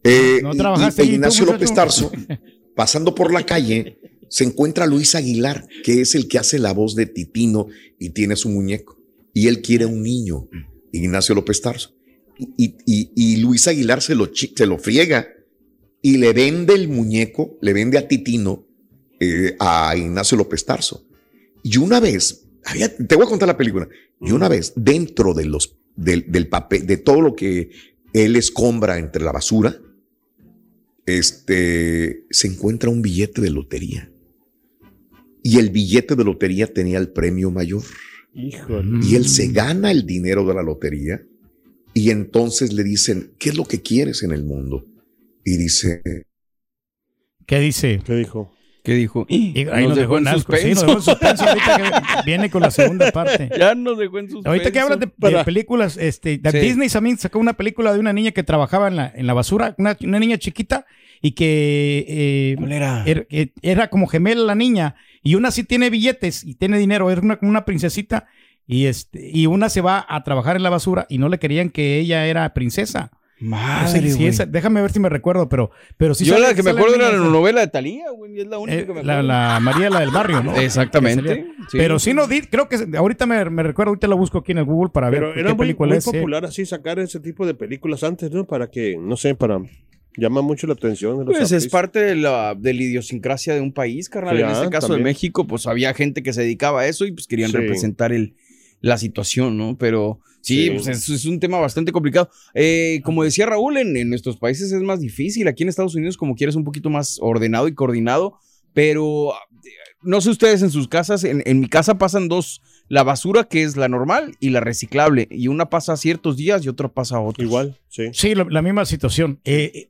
B: Eh,
C: ¿No
B: y-
C: trabajaste
B: Ignacio? López Tarso, pasando por la calle, se encuentra Luis Aguilar, que es el que hace la voz de Titino y tiene su muñeco. Y él quiere un niño, Ignacio López Tarso. Y, y- y Luis Aguilar se lo, se lo friega y le vende el muñeco, le vende a Titino eh, a Ignacio López Tarso. Y una vez, había- te voy a contar la película, y una vez dentro de los, del, del papel, de todo lo que él escombra entre la basura, este, se encuentra un billete de lotería. Y el billete de lotería tenía el premio mayor.
D: Híjole.
B: Y él se gana el dinero de la lotería. Y entonces le dicen, ¿qué es lo que quieres en el mundo? Y dice,
C: ¿Qué dice?
D: ¿Qué dijo?
E: ¿Qué dijo?
C: Y ahí nos, dejó en asco. Sí, nos dejó en suspenso. Ahorita que viene con la segunda parte.
E: Ya nos dejó en suspenso.
C: Ahorita que hablas de, de películas, este, de
E: Sí.
C: Disney también sacó una película de una niña que trabajaba en la, en la basura, una, una niña chiquita y que eh,
E: era?
C: que era como gemela la niña y una sí tiene billetes y tiene dinero, era una, como una princesita y este y una se va a trabajar en la basura y no le querían que ella era princesa.
E: Madre,
C: esa- déjame ver si me recuerdo, pero, pero sí
E: Yo
C: sale-
E: la que me acuerdo era la
C: esa.
E: novela de Talía, güey. y Es la única
C: Eh,
E: que me
C: la,
E: acuerdo.
C: la María, la del barrio, ¿no?
E: Exactamente, sí.
C: Pero sí no di, creo que ahorita me, me recuerdo, ahorita la busco aquí en el Google para ver
D: Pero
C: qué
D: era muy,
C: película
D: muy
C: es. eh.
D: popular así sacar ese tipo de películas antes, ¿no? Para que, no sé, para llamar mucho la atención. de los
E: Pues es parte de la, de la idiosincrasia de un país, carnal.
D: Sí,
E: en este
D: ah,
E: caso de. México, pues había gente que se dedicaba a eso y pues querían
D: Sí.
E: representar el, la situación, ¿no? Pero sí,
D: Sí.
E: pues es, es un tema bastante complicado. Eh, como decía Raúl, en, en nuestros países es más difícil. Aquí en Estados Unidos, como quieres, un poquito más ordenado y coordinado. Pero no sé ustedes en sus casas, en, en mi casa pasan dos. La basura, que es la normal, y la reciclable. Y una pasa ciertos días y otra pasa otros.
D: Igual, sí.
C: Sí, lo- la misma situación. Eh, eh,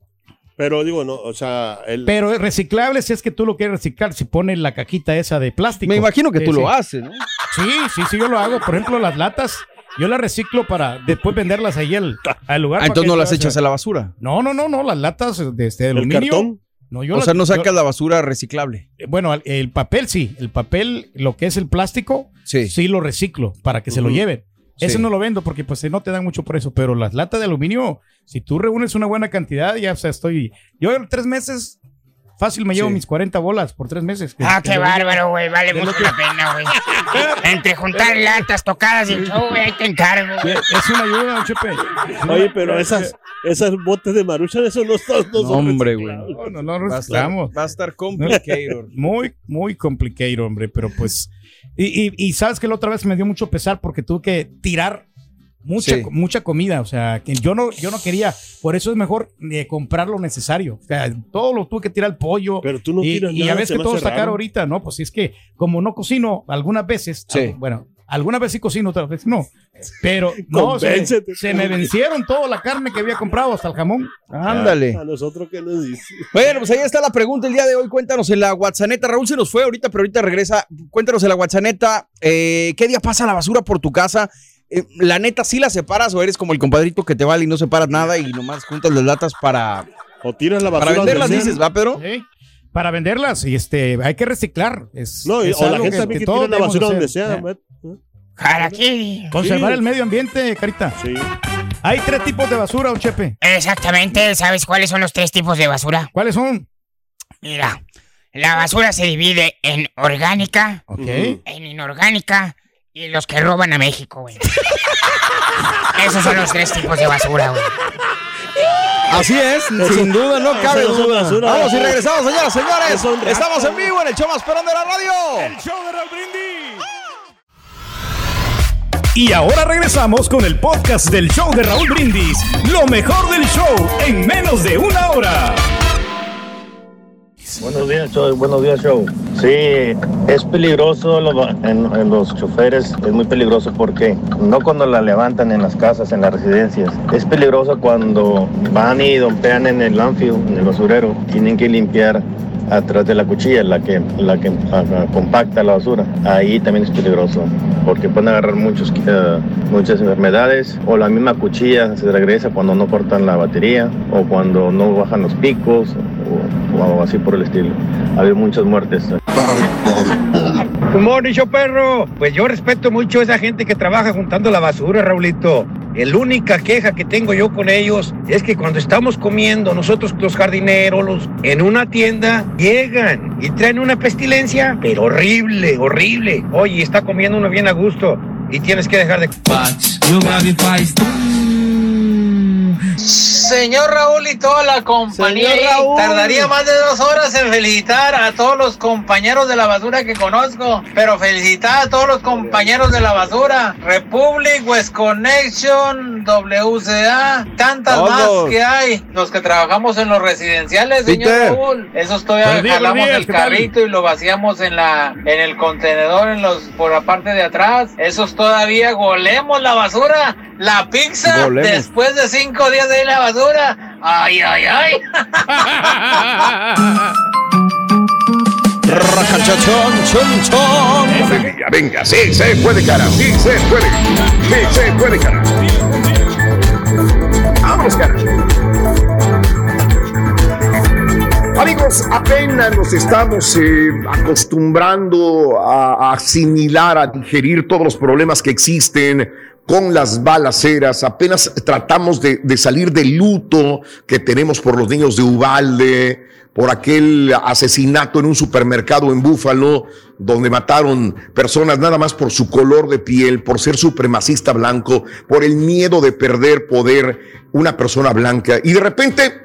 D: Pero digo, no, o sea, el,
C: pero es reciclable si es que tú lo quieres reciclar, si pones la cajita esa de plástico.
E: Me imagino que tú
C: sí.
E: lo haces, ¿no?
C: Sí, sí, sí, yo lo hago. Por ejemplo, las latas, yo las reciclo para después venderlas ahí al, al lugar.
E: Ah, entonces no las echas a la basura.
C: No, no, no, no, las latas de, este, de
D: el
C: aluminio.
D: cartón.
C: No, yo
E: o sea, no
C: yo-
E: sacas la basura reciclable.
C: Bueno, el, el papel sí, el papel, lo que es el plástico,
E: Sí.
C: lo reciclo para que se lo lleven. Ese
E: Sí.
C: no lo vendo porque pues no te dan mucho por eso, pero las latas de aluminio, si tú reúnes una buena cantidad, ya o sea, estoy... Yo en tres meses, fácil me llevo
E: Sí.
C: mis 40 bolas por tres meses.
G: Ah, qué bárbaro, güey. Vale mucho
C: que-
G: la pena, güey. Entre juntar latas, tocadas y el show, güey, ahí te encargo.
C: Es una ayuda, Chepe.
D: Oye, pero esas, esas botes de maruchan, eso no, son- no son
E: hombre, güey.
C: No, no
E: Va a estar,
C: reciclamos.
E: va a estar complicado.
C: Muy, muy complicado, hombre, pero pues... Y, y- y sabes que la otra vez me dio mucho pesar porque tuve que tirar mucha,
E: Sí.
C: mucha comida, o sea, que yo no, yo no quería, por eso es mejor eh, comprar lo necesario, o sea, todo lo tuve que tirar el pollo.
D: Pero tú no
C: y,
D: tiras
C: y
D: nada,
C: a veces
D: se
C: que todo está caro ahorita, ¿no? Pues es que como no cocino algunas veces,
E: Sí.
C: ah, bueno, algunas veces sí cocino, otras veces no, pero no, se,
D: Convéncete.
C: se me vencieron toda la carne que había comprado, hasta el jamón.
E: Ándale.
D: A nosotros que nos dice.
E: Bueno, pues ahí está la pregunta el día de hoy. Cuéntanos en la WhatsApp. Raúl se nos fue ahorita, pero ahorita regresa. Cuéntanos en la WhatsApp. Eh, ¿Qué día pasa la basura por tu casa? Eh, la neta, ¿sí la separas o eres como el compadrito que te vale y no separas nada y nomás juntas las latas para,
D: O tiras la basura.
E: para venderlas, dices, ¿va, Pedro?
C: Sí, Para venderlas, y este, hay que reciclar. Es,
D: No, y-
C: es
D: o la
C: algo
D: gente también que tira la basura donde sea.
C: ¿eh?
D: ¿ves?
G: Jaraquí.
C: Conservar
D: Sí.
C: el medio ambiente, Carita.
D: Sí.
C: Hay tres tipos de basura, don Chepe.
G: Exactamente, ¿sabes cuáles son los tres tipos de basura?
C: ¿Cuáles son?
G: Mira, la basura se divide en orgánica, en inorgánica y los que roban a México, güey. Esos son los tres tipos de basura, güey.
E: Así es, sin duda, no cabe duda. Vamos y regresamos, señoras, señores. Estamos en vivo en el show más perón de la radio.
C: show de Raúl Brindis.
N: Y ahora regresamos con el podcast del show de Raúl Brindis. Lo mejor del show en menos de una hora.
K: Buenos días, show. Buenos días, show. Sí, es peligroso en los choferes, es muy peligroso porque no cuando la levantan en las casas, en las residencias, es peligroso cuando van y dompean en el landfill, en el basurero, tienen que limpiar atrás de la cuchilla, la que, la que compacta la basura. Ahí también es peligroso porque pueden agarrar muchos, eh, muchas enfermedades o la misma cuchilla se regresa cuando no cortan la batería o cuando no bajan los picos o, o así por el estilo. Ha habido muchas muertes.
O: Good morning, show perro. Pues yo respeto mucho a esa gente que trabaja juntando la basura, Raulito. La única queja que tengo yo con ellos es que cuando estamos comiendo, nosotros los jardineros, en una tienda, llegan y traen una pestilencia, pero horrible, horrible. Oye, está comiendo uno bien a gusto y tienes que dejar de...
L: Señor Raúl y toda la compañía, tardaría más de dos horas en felicitar a todos los compañeros de la basura que conozco, pero felicitar a todos los compañeros de la basura, Republic, West Connection, WCA, tantas
E: Todos.
L: más que hay, los que trabajamos en los residenciales, señor
E: Peter.
L: Raúl, esos todavía
C: Buenos días,
L: jalamos
C: días,
L: el carrito y lo vaciamos en la, en el contenedor, en los, por la parte de atrás, esos todavía golemos la basura, la pizza,
E: Golemos.
L: después de cinco días de la basura, ay, ay, ay.
B: Venga, venga, sí se puede, cara, sí se puede. Sí se puede, cara. Vámonos, cara. Amigos, apenas nos estamos eh, acostumbrando a, a asimilar, a digerir todos los problemas que existen con las balaceras, apenas tratamos de, salir del luto que tenemos por los niños de Ubalde, por aquel asesinato en un supermercado en Búfalo, donde mataron personas nada más por su color de piel, por ser supremacista blanco, por el miedo de perder poder una persona blanca. Y de repente,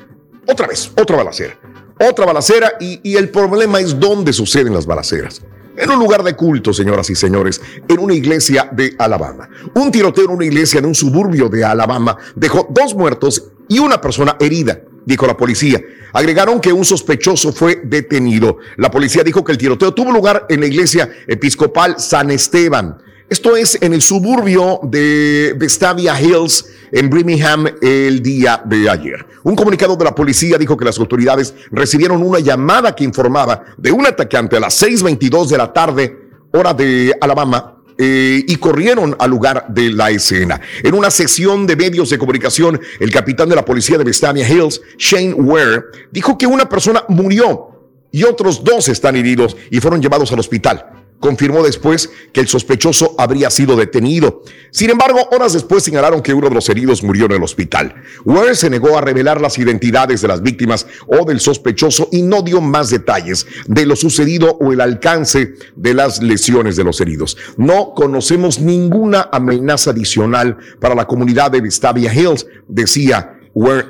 B: otra vez, otra balacera otra balacera y, el problema es dónde suceden las balaceras. En un lugar de culto, señoras y señores, en una iglesia de Alabama. Un tiroteo en una iglesia en un suburbio de Alabama dejó dos muertos y una persona herida, dijo la policía. Agregaron que un sospechoso fue detenido. La policía dijo que el tiroteo tuvo lugar en la iglesia episcopal San Esteban. Esto es en el suburbio de Vestavia Hills, en Birmingham, el día de ayer. Un comunicado de la policía dijo que las autoridades recibieron una llamada que informaba de un atacante a las 6.22 de la tarde, hora de Alabama, eh, y corrieron al lugar de la escena. En una sesión de medios de comunicación, el capitán de la policía de Vestavia Hills, Shane Ware, dijo que una persona murió y otros dos están heridos y fueron llevados al hospital confirmó después que el sospechoso habría sido detenido. Sin embargo, horas después señalaron que uno de los heridos murió en el hospital. Ware se negó a revelar las identidades de las víctimas o del sospechoso y no dio más detalles de lo sucedido o el alcance de las lesiones de los heridos. No conocemos ninguna amenaza adicional para la comunidad de Vestavia Hills, decía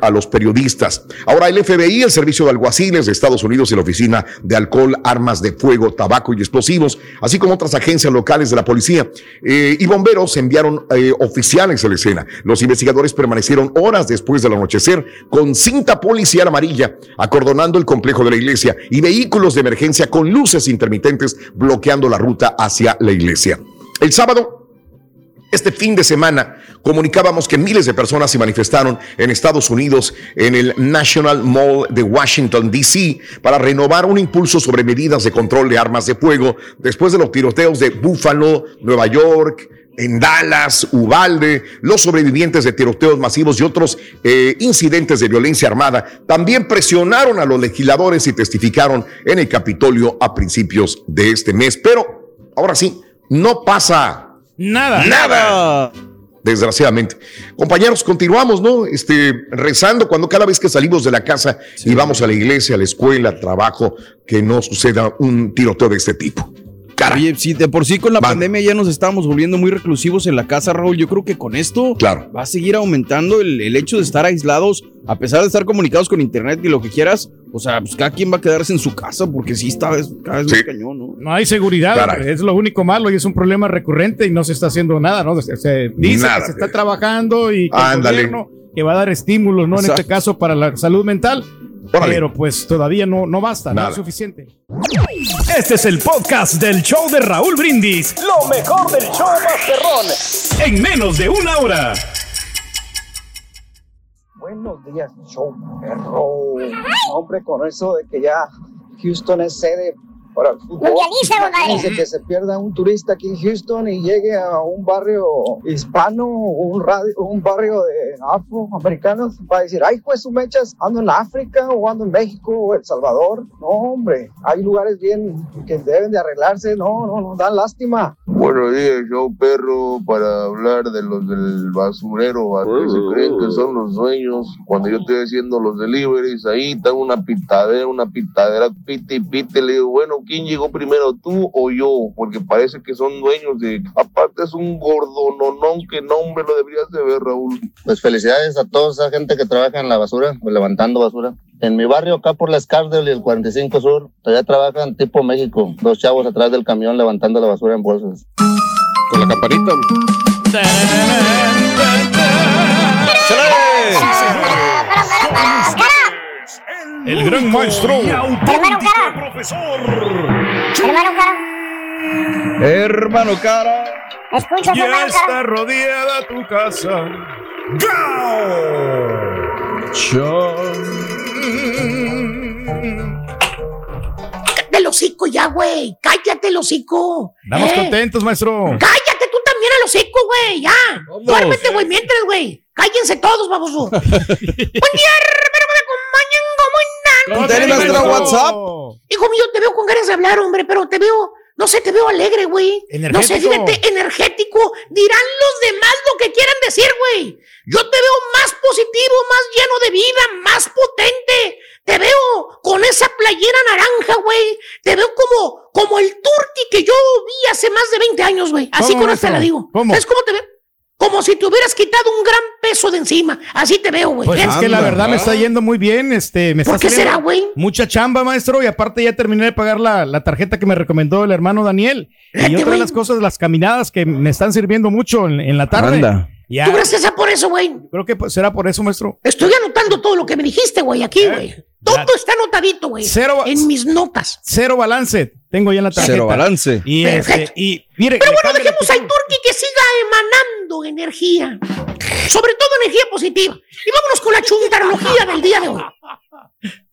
B: A los periodistas. Ahora el FBI, el Servicio de Alguaciles de Estados Unidos y la Oficina de Alcohol, Armas de Fuego, Tabaco y Explosivos, así como otras agencias locales de la policía eh, y bomberos enviaron eh, oficiales a la escena. Los investigadores permanecieron horas después del anochecer con cinta policial amarilla acordonando el complejo de la iglesia y vehículos de emergencia con luces intermitentes bloqueando la ruta hacia la iglesia. El sábado este fin de semana comunicábamos que miles de personas se manifestaron en Estados Unidos en el National Mall de Washington, D.C. para renovar un impulso sobre medidas de control de armas de fuego después de los tiroteos de Buffalo, Nueva York, en Dallas, Ubalde, los sobrevivientes de tiroteos masivos y otros eh, incidentes de violencia armada también presionaron a los legisladores y testificaron en el Capitolio a principios de este mes. Pero ahora sí, no pasa
C: Nada.
B: Nada. Desgraciadamente. Compañeros, continuamos, ¿no? Este, rezando cuando cada vez que salimos de la casa sí. y vamos a la iglesia, a la escuela, al trabajo, que no suceda un tiroteo de este tipo.
E: Cara. Oye, sí, de por sí con la Van. pandemia ya nos estábamos volviendo muy reclusivos en la casa, Raúl. Yo creo que con esto
B: claro.
E: va a seguir aumentando el, el hecho de estar aislados, a pesar de estar comunicados con internet y lo que quieras. O sea, pues cada quien va a quedarse en su casa porque sí está cada vez sí. más cañón, ¿no?
C: No hay seguridad, Caray. es lo único malo y es un problema recurrente y no se está haciendo nada, ¿no? Se, se dice nada. que se está trabajando y que el gobierno que va a dar estímulos, ¿no? Exacto. En este caso para la salud mental. Órale. Pero pues todavía no, no basta, Nada. no es suficiente.
N: Este es el podcast del show de Raúl Brindis. Lo mejor del show Masterrón. En menos de una hora.
P: Buenos días, show perro. Hombre, con eso de que ya Houston es sede para fútbol. Dice que se pierda un turista aquí en Houston y llegue a un barrio hispano, un, radio, un barrio de afroamericanos, va a decir, ay, pues su mechas, ando en África o ando en México o El Salvador. No, hombre, hay lugares bien que deben de arreglarse, no, no, no, dan lástima.
Q: Buenos días, show perro, para hablar de los del basurero, a que se creen que son los dueños. Cuando yo estoy haciendo los deliveries, ahí está una pitadera, una pitadera, pite y pite, le digo, bueno, quién llegó primero, tú o yo, porque parece que son dueños de. Aparte, es un gordononón que nombre lo deberías de ver, Raúl.
K: Pues felicidades a toda esa gente que trabaja en la basura, levantando basura. En mi barrio, acá por la Scardel y el 45 Sur, todavía trabajan tipo México, dos chavos atrás del camión levantando la basura en bolsas.
B: Con la campanita.
N: El gran maestro.
F: Cara.
N: Profesor.
F: Hermano cara.
E: Hermano cara.
F: Escucha,
N: ya
F: hermano
N: está
F: cara.
N: rodeada tu casa. ¡Gao!
R: del hocico ya. güey. Cállate, el hocico.
C: Estamos
R: ¿Eh?
C: contentos, maestro.
R: Cállate tú también, el hocico, güey. Ya. Duérmete, güey, mientras, güey. Cállense todos, baboso. Buen día,
E: Contale nuestro WhatsApp.
R: Hijo mío, te veo con ganas de hablar, hombre, pero te veo, no sé, te veo alegre, güey. No sé, fíjate, energético. Dirán los demás lo que quieran decir, güey. Yo te veo más positivo, más lleno de vida, más potente. Te veo con esa playera naranja, güey. Te veo como, como el turqui que yo vi hace más de 20 años, güey. Así
C: ¿Cómo,
R: con esta
C: maestro?
R: la digo.
C: ¿Cómo?
R: ¿Sabes cómo te veo? Como si te hubieras quitado un gran peso de encima. Así te veo, güey.
C: Pues
R: ¿Eh?
C: es que la verdad me está yendo muy bien. Este, me
R: ¿Por
C: está
R: qué será, güey?
C: Mucha chamba, maestro. Y aparte ya terminé de pagar la, la tarjeta que me recomendó el hermano Daniel. Y otra de las cosas, las caminadas que me están sirviendo mucho en, en la tarde.
E: Anda.
C: Ya,
R: ¿Tú crees que sea por eso, güey?
C: creo que será por eso, maestro.
R: Estoy anotando todo lo que me dijiste, güey, aquí, güey. Todo está anotadito, güey.
C: Eh, Cero-
R: En mis notas.
C: Cero balance tengo ya en la tarjeta.
E: Cero balance.
C: Y, este,
R: Perfecto.
C: y mire,
R: Pero bueno, dejemos al Turqui que siga emanando energía. Sobre todo energía positiva. Y vámonos con la chuntarología del día de hoy.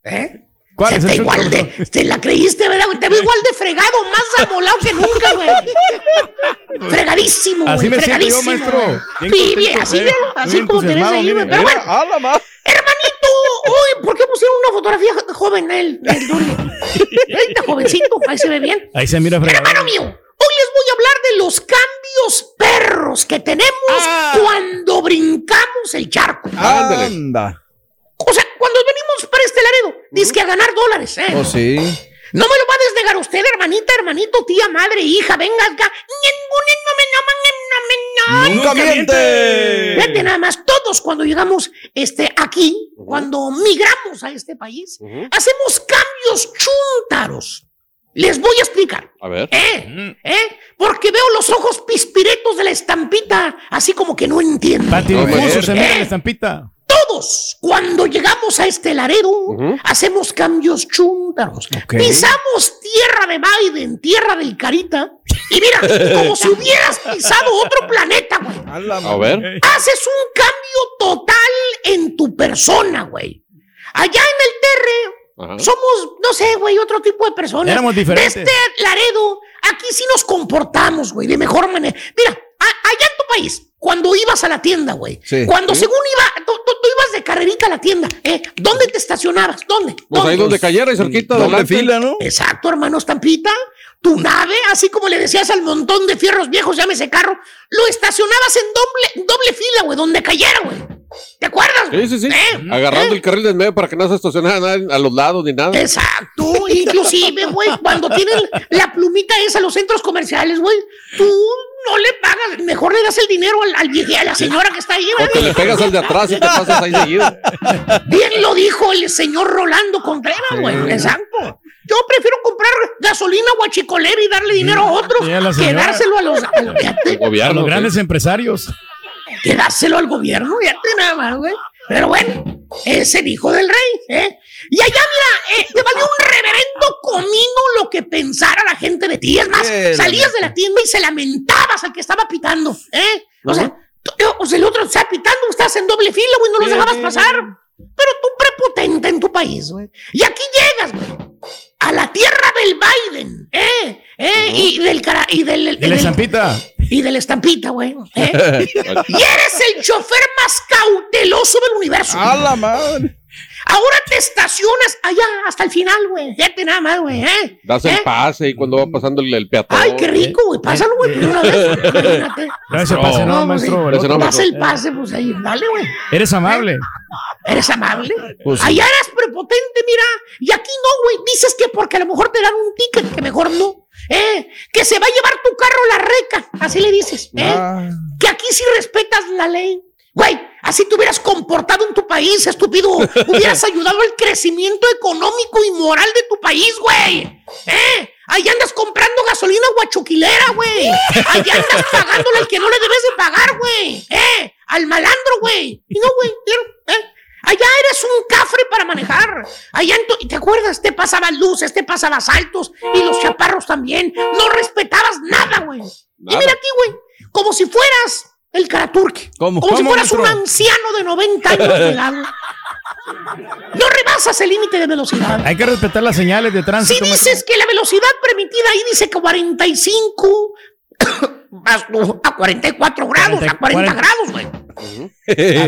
R: ¿Eh?
C: ¿Cuál es
R: Te
C: el
R: igual de, te la creíste, ¿verdad? güey? Te veo igual de fregado, más amolado que nunca, güey. Fregadísimo, güey.
C: Así me siento yo,
R: fregadísimo.
C: maestro. Bien
R: Sí, bien, así,
C: eh.
R: bien, así como tenés ahí, güey. Pero bueno,
E: A la ma-
R: hermanito, uy, ¿por qué pusieron una fotografía joven él? El? Ahí está jovencito, ahí se ve bien.
C: Ahí se mira fregado.
R: Hermano mío, hoy les voy a hablar de los cambios perros que tenemos
C: Ah.
R: cuando brincamos el charco.
E: Anda.
R: O sea, cuando venimos para este Laredo, dice que a ganar dólares, ¿eh?
E: Oh, sí.
R: No me lo va a desnegar usted, hermanita, hermanito, tía, madre, hija, venga acá.
E: Nunca miente.
R: Fíjate nada más, todos cuando llegamos este, aquí, cuando migramos a este país, hacemos cambios chúntaros. Les voy a explicar.
D: A ver.
R: ¿Eh? ¿Eh? Porque veo los ojos pispiretos de la estampita, así como que no entienden.
C: Patidifuso se mira
R: ¿Eh?
C: la estampita.
R: Todos, cuando llegamos a este Laredo, hacemos cambios chúntaros. Pisamos tierra de Biden, tierra del Carita. Y mira, como si hubieras pisado otro planeta, güey.
D: A ver.
R: Haces un cambio total en tu persona, güey. Allá en el Terre,
D: Ajá.
R: somos, no sé, güey, otro tipo de personas.
C: Éramos diferentes.
R: De este Laredo, aquí sí nos comportamos, güey, de mejor manera. Mira, a- allá en tu país, cuando ibas a la tienda, güey,
E: Sí.
R: cuando según iba, ibas de carrerita a la tienda, ¿eh? ¿Dónde te estacionabas? ¿Dónde?
D: Pues ahí
R: ¿Dónde?
D: donde cayera y cerquita
E: Doble
D: adelante.
E: fila, ¿no?
R: Exacto, hermano Estampita. Tu nave, así como le decías al montón de fierros viejos, llámese carro, lo estacionabas en doble, doble fila, güey, donde cayera, güey. ¿Te?
D: Sí, sí, sí.
R: ¿Eh?
D: Agarrando
R: ¿Eh?
D: el carril del medio para que no se estacionara nadie a los lados ni nada.
R: Exacto, inclusive, güey, cuando tienen la plumita esa en los centros comerciales, güey, tú no le pagas, mejor le das el dinero al, a la señora que está ahí,
D: O te le pegas al de atrás y te pasas ahí seguido.
R: Bien lo dijo el señor Rolando Contreras, güey, exacto. Yo prefiero comprar gasolina guachicolera y darle dinero a otros
C: Sí, a
R: que dárselo a los, a los-
C: A los
D: sí.
C: grandes empresarios.
R: que dárselo al gobierno, fíjate nada más, güey. Pero bueno, es el hijo del rey, ¿eh? Y allá, mira, eh, te valió un reverendo comino lo que pensara la gente de ti. Es más,
E: Bien.
R: salías de la tienda y se lamentabas al que estaba pitando, ¿eh? O sea, tú- o sea, el otro estaba pitando, estás en doble fila, güey, no los dejabas pasar. Pero tú prepotente en tu país, güey. Y aquí llegas, güey. A la tierra del Biden, ¿eh? ¿Eh? Y del cara y del,
C: Y la estampita.
R: Y de la estampita, güey. ¿eh? y eres el chofer más cauteloso del universo.
E: A la madre.
R: Ahora te estacionas allá hasta el final, güey. Fíjate nada más, güey. ¿eh?
D: Das el
R: ¿Eh?
D: pase y cuando va pasando el, el peatón.
R: Ay, qué rico, güey. Pásalo, güey, una vez.
C: No, ese pase no,
R: No,
C: maestro. el
D: ese
C: otro.
D: no,
R: Das el pase, pues ahí, dale, güey.
C: Eres amable.
R: Eres amable.
E: Pues.
R: Allá eres prepotente, mira. Y aquí no, güey. Dices que porque a lo mejor te dan un ticket, que mejor no. ¿Eh? Que se va a llevar tu carro la reca. Así le dices. ¿eh?
E: Ah.
R: Que aquí sí respetas la ley. Güey, así te hubieras comportado en tu país, estúpido. Hubieras ayudado al crecimiento económico y moral de tu país, güey. ¿Eh? Ahí andas comprando gasolina guachuquilera, güey. Allá andas pagándole al que no le debes de pagar, güey. ¿Eh? Al malandro, güey. Y no, güey. ¿eh? Allá eres un cafre para manejar. Allá ¿Te acuerdas? Te pasaban luces, te pasabas saltos y los chaparros también. No respetabas nada, güey. Y mira aquí, güey. Como si fueras el Karaturki.
E: ¿Cómo?
R: Como si
C: ¿Cómo,
R: fueras un anciano de 90 años de edad. No rebasas el límite de velocidad.
C: Hay que respetar las señales de tránsito.
R: Si dices que la velocidad permitida ahí dice que 45 a 44 grados, a 40, grados, güey.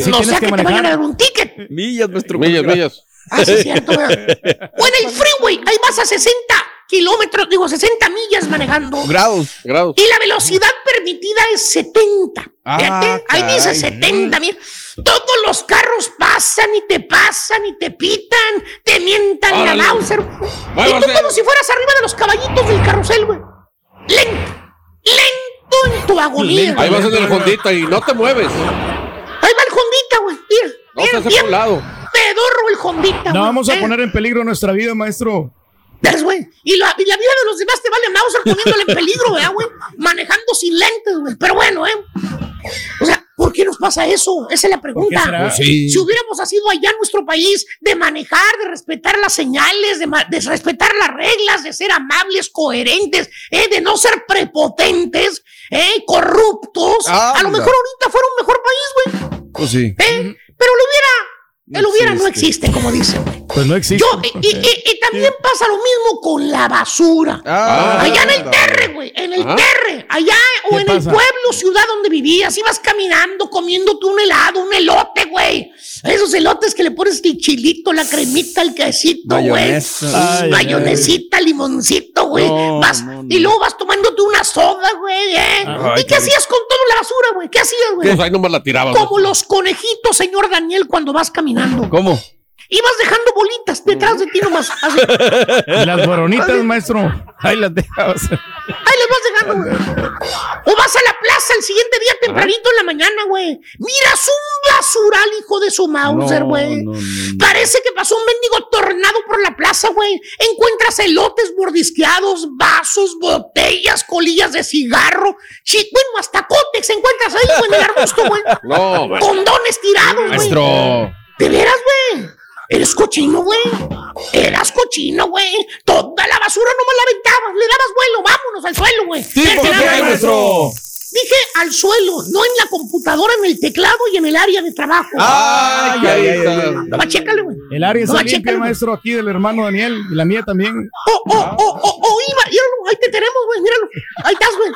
R: No sea que, te vayan a dar un ticket.
E: Millas, nuestro
D: Millas, millas.
R: Ah, sí, cierto. güey. o en el freeway, ahí vas a 60 kilómetros, digo, 60 millas manejando.
E: Grados, grados.
R: Y la velocidad permitida es 70. Ah, ahí dice 70, mira. Todos los carros pasan y te pasan y te pitan, te mientan la Mauser. Y tú como si fueras arriba de los caballitos del carrusel, güey. Lento, lento en tu agonía.
D: Ahí vas en el Hondita y no te mueves. No un lado.
R: Pedorro el Hondita,
C: No vamos a
R: ¿eh?
C: poner en peligro nuestra vida, maestro.
R: ¿Ves, güey? Y la, y la vida de los demás te vale Mauser poniéndole en peligro, ¿verdad, güey? Manejando sin lentes, güey. Pero bueno, ¿eh? O sea, ¿por qué nos pasa eso? Esa es la pregunta.
E: Pues sí.
R: Si hubiéramos sido allá en nuestro país de manejar, de respetar las señales, de, de respetar las reglas, de ser amables, coherentes, ¿eh? de no ser prepotentes, ¿eh? corruptos, a lo mejor ahorita fuera un mejor país, güey.
E: Pues sí.
R: ¿eh? Pero lo hubiera, el hubiera no
C: existe.
R: existe, como dicen.
C: Pues no existe.
R: Yo, y, y- y también pasa lo mismo con la basura.
E: Ah,
R: allá en el terre, güey. En el terre. Allá o
C: ¿Qué
R: en el pueblo, ciudad donde vivías. Ibas caminando, comiéndote un helado, un elote, güey. Esos elotes que le pones el chilito, la cremita, el quesito, güey. Mayonesita, limoncito, güey.
E: No,
R: Vas-
E: no, no.
R: Y luego vas tomándote una soda, güey. ¿eh? ¿Y qué hacías con toda la basura, güey? ¿Qué hacías, güey?
D: Pues ahí nomás la tirabas.
R: Como los conejitos, señor Daniel, cuando vas caminando.
E: ¿Cómo?
R: Ibas dejando bolitas detrás de ti nomás. Así.
C: Las boronitas, maestro. Ahí las dejabas.
R: Ahí les vas dejando, güey. O vas a la plaza el siguiente día tempranito en la mañana, güey. Miras un basural, hijo de su Mauser, güey.
E: no, no, no.
R: Parece que pasó un mendigo tornado por la plaza, güey. Encuentras elotes mordisqueados, vasos, botellas, colillas de cigarro. chi- bueno, hasta cótex encuentras ahí, güey, en el arbusto, güey.
D: No, güey.
R: Condones tirados, güey.
E: Maestro.
R: ¿De veras, güey? Eres cochino, güey. Eras cochino, güey. Toda la basura nomás la aventabas. Le dabas vuelo. Vámonos al suelo, güey.
E: Sí,
R: Vete,
E: ¿por qué,
R: vámonos.
E: maestro?
R: Dije al suelo, no en la computadora, en el teclado y en el área de trabajo.
E: Ay, ay, ay, ay.
R: Chécale, güey.
C: El área
R: No,
C: está limpia, maestro, aquí del hermano Daniel. Y la mía también.
R: Oh, oh, oh, oh, oh, Iba, míralo, ahí te tenemos, güey, míralo. Ahí estás, güey.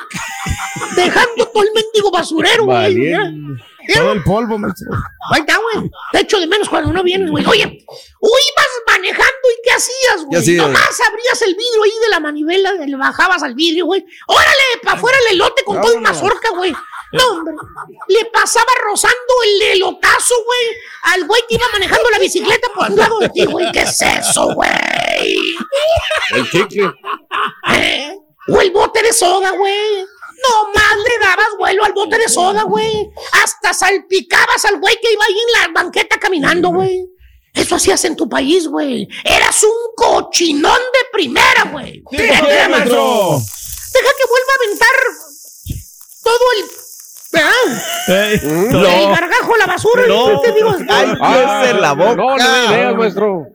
R: Dejando todo el mendigo basurero, güey.
C: Todo el polvo, maestro.
R: Ahí está, güey. Te echo de menos cuando no vienes, güey. Oye, o ibas manejando y ¿qué hacías, güey?
E: hacías?
R: Nomás abrías el vidrio ahí de la manivela, le bajabas al vidrio, güey. Órale, para afuera el elote con toda una mazorca, güey. No, hombre. Le pasaba rozando el elotazo, güey, al güey que iba manejando la bicicleta por al lado de ti, güey. ¿Qué es eso, güey?
D: El chicle.
R: ¿Eh? O el bote de soda, güey. No más le dabas vuelo al bote de soda, güey. Hasta salpicabas al güey que iba ahí en la banqueta caminando, güey. Eso hacías en tu país, güey. Eras un cochinón de primera, güey. Deja que vuelva a aventar todo el. El gargajo a la basura.
E: No.
R: Te digo,
E: Cállese la boca.
D: No, no ideas, maestro.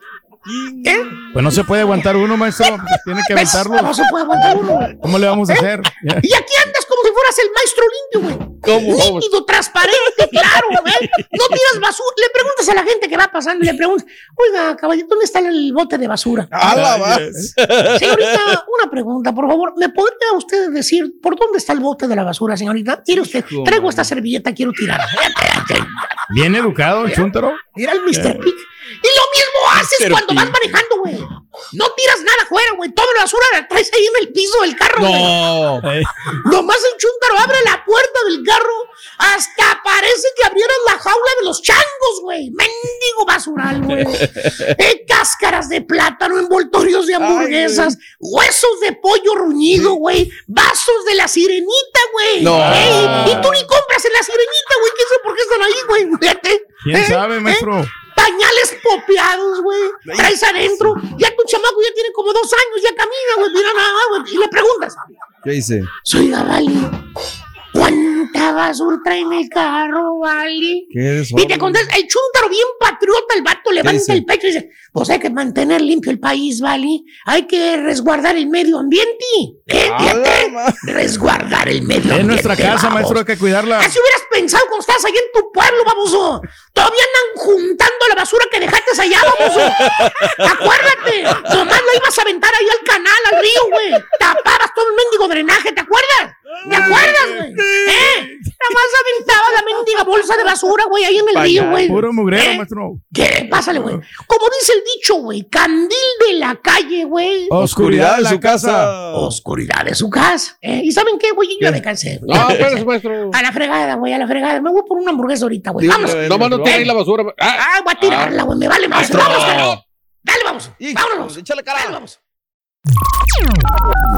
R: ¿Eh?
C: Pues no se puede aguantar uno, maestro. Pues tiene que
R: ¿Ves?
C: aventarlo.
R: No se puede aguantar uno.
C: ¿Cómo le vamos a hacer? Ya.
R: Y aquí andas como si fueras el maestro limpio, güey.
E: ¿Cómo?
R: Nítido, transparente, claro, güey. No tiras basura. Le preguntas a la gente que va pasando y le preguntas, oiga, caballito, ¿dónde está el bote de basura?
E: A la vas.
R: Señorita, una pregunta, por favor. ¿Me podría usted decir por dónde está el bote de la basura, señorita? Mire usted, traigo esta servilleta, quiero tirar.
C: Bien educado, el chúntaro.
R: Mira el Mr. Pig. Y lo mismo haces cuando vas manejando, güey. No tiras nada afuera, güey. Toda la basura la traes ahí en el piso del carro, güey.
E: No.
C: Ey,
R: Nomás el chúntaro abre la puerta del carro. Hasta parece que abrieron la jaula de los changos, güey. Mendigo basural, güey. Eh, cáscaras de plátano, envoltorios de hamburguesas, huesos de pollo ruñido, güey. Vasos de la sirenita, güey.
E: No.
R: Ey, y tú ni compras en la sirenita, güey. ¿Quién sabe por qué están ahí, güey?
C: ¿Quién
R: Eh,
C: sabe,
R: eh,
C: maestro?
R: Pañales popeados, güey. Traes adentro. Ya tu chamaco ya tiene como dos años, ya camina, güey. Mira nada, güey. Y le preguntas,
E: ¿Qué dice?
R: soy Gabali. ¿Cuánta ¿Cuánta basura trae en el carro, vale?
E: ¿Qué
R: Y te contesta, el chúntaro bien patriota, el vato levanta el pecho y dice, pues hay que mantener limpio el país, ¿vale? Hay que resguardar el medio ambiente. ¿Eh? Resguardar el medio ambiente.
C: Es nuestra casa,
R: vamos.
C: maestro, hay que cuidarla.
R: Así hubieras pensado cuando estás ahí en tu pueblo, baboso. Todavía andan juntando la basura que dejaste allá, baboso. Acuérdate, nomás la ibas a aventar ahí al canal, al río, güey. Tapabas todo el mendigo drenaje, ¿te acuerdas? ¿Te acuerdas, güey? ¿Eh? Nomás aventaba la mendiga bolsa de basura, güey, ahí en el río, güey.
C: Puro mugrero,
R: ¿Eh?
C: maestro.
R: ¿Qué? Pásale, güey. Como dice el dicho, güey, candil de la calle, güey.
C: Oscuridad de su casa.
R: Oscuridad de su casa. ¿eh? ¿Y saben qué, güey? Yo ya me cansé. güey.
D: No, espérate, maestro.
R: A la fregada, güey, a la fregada. Me voy por una hamburguesa ahorita, güey. Vamos.
D: Nomás no tiene ahí la basura. Ah,
R: Ah, voy a tirarla, güey. Me vale más.
D: Maestro.
R: Vamos. Dale, vamos. Vámonos.
E: Échale cara.
R: Dale, vamos.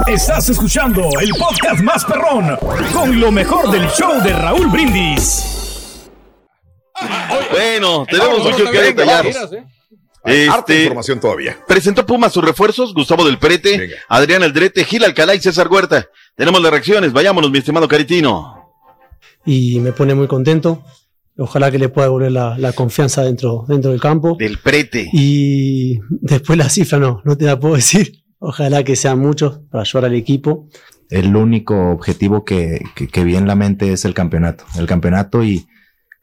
N: Estás escuchando el podcast más perrón con lo mejor del show de Raúl Brindis.
S: Bueno, tenemos mucho que detallar.
B: Harta
S: Este,
B: información todavía.
S: presentó Pumas sus refuerzos, Gustavo del Prete, Adrián Aldrete, Gil Alcalá y César Huerta. Tenemos las reacciones, vayámonos, mi estimado Caritino.
T: y me pone muy contento. Ojalá que le pueda devolver la, la confianza dentro, dentro del campo.
S: Del Prete.
T: Y después la cifra no, no te la puedo decir. Ojalá que sean muchos para ayudar al equipo.
U: El único objetivo que, que, que vi en la mente es el campeonato. El campeonato y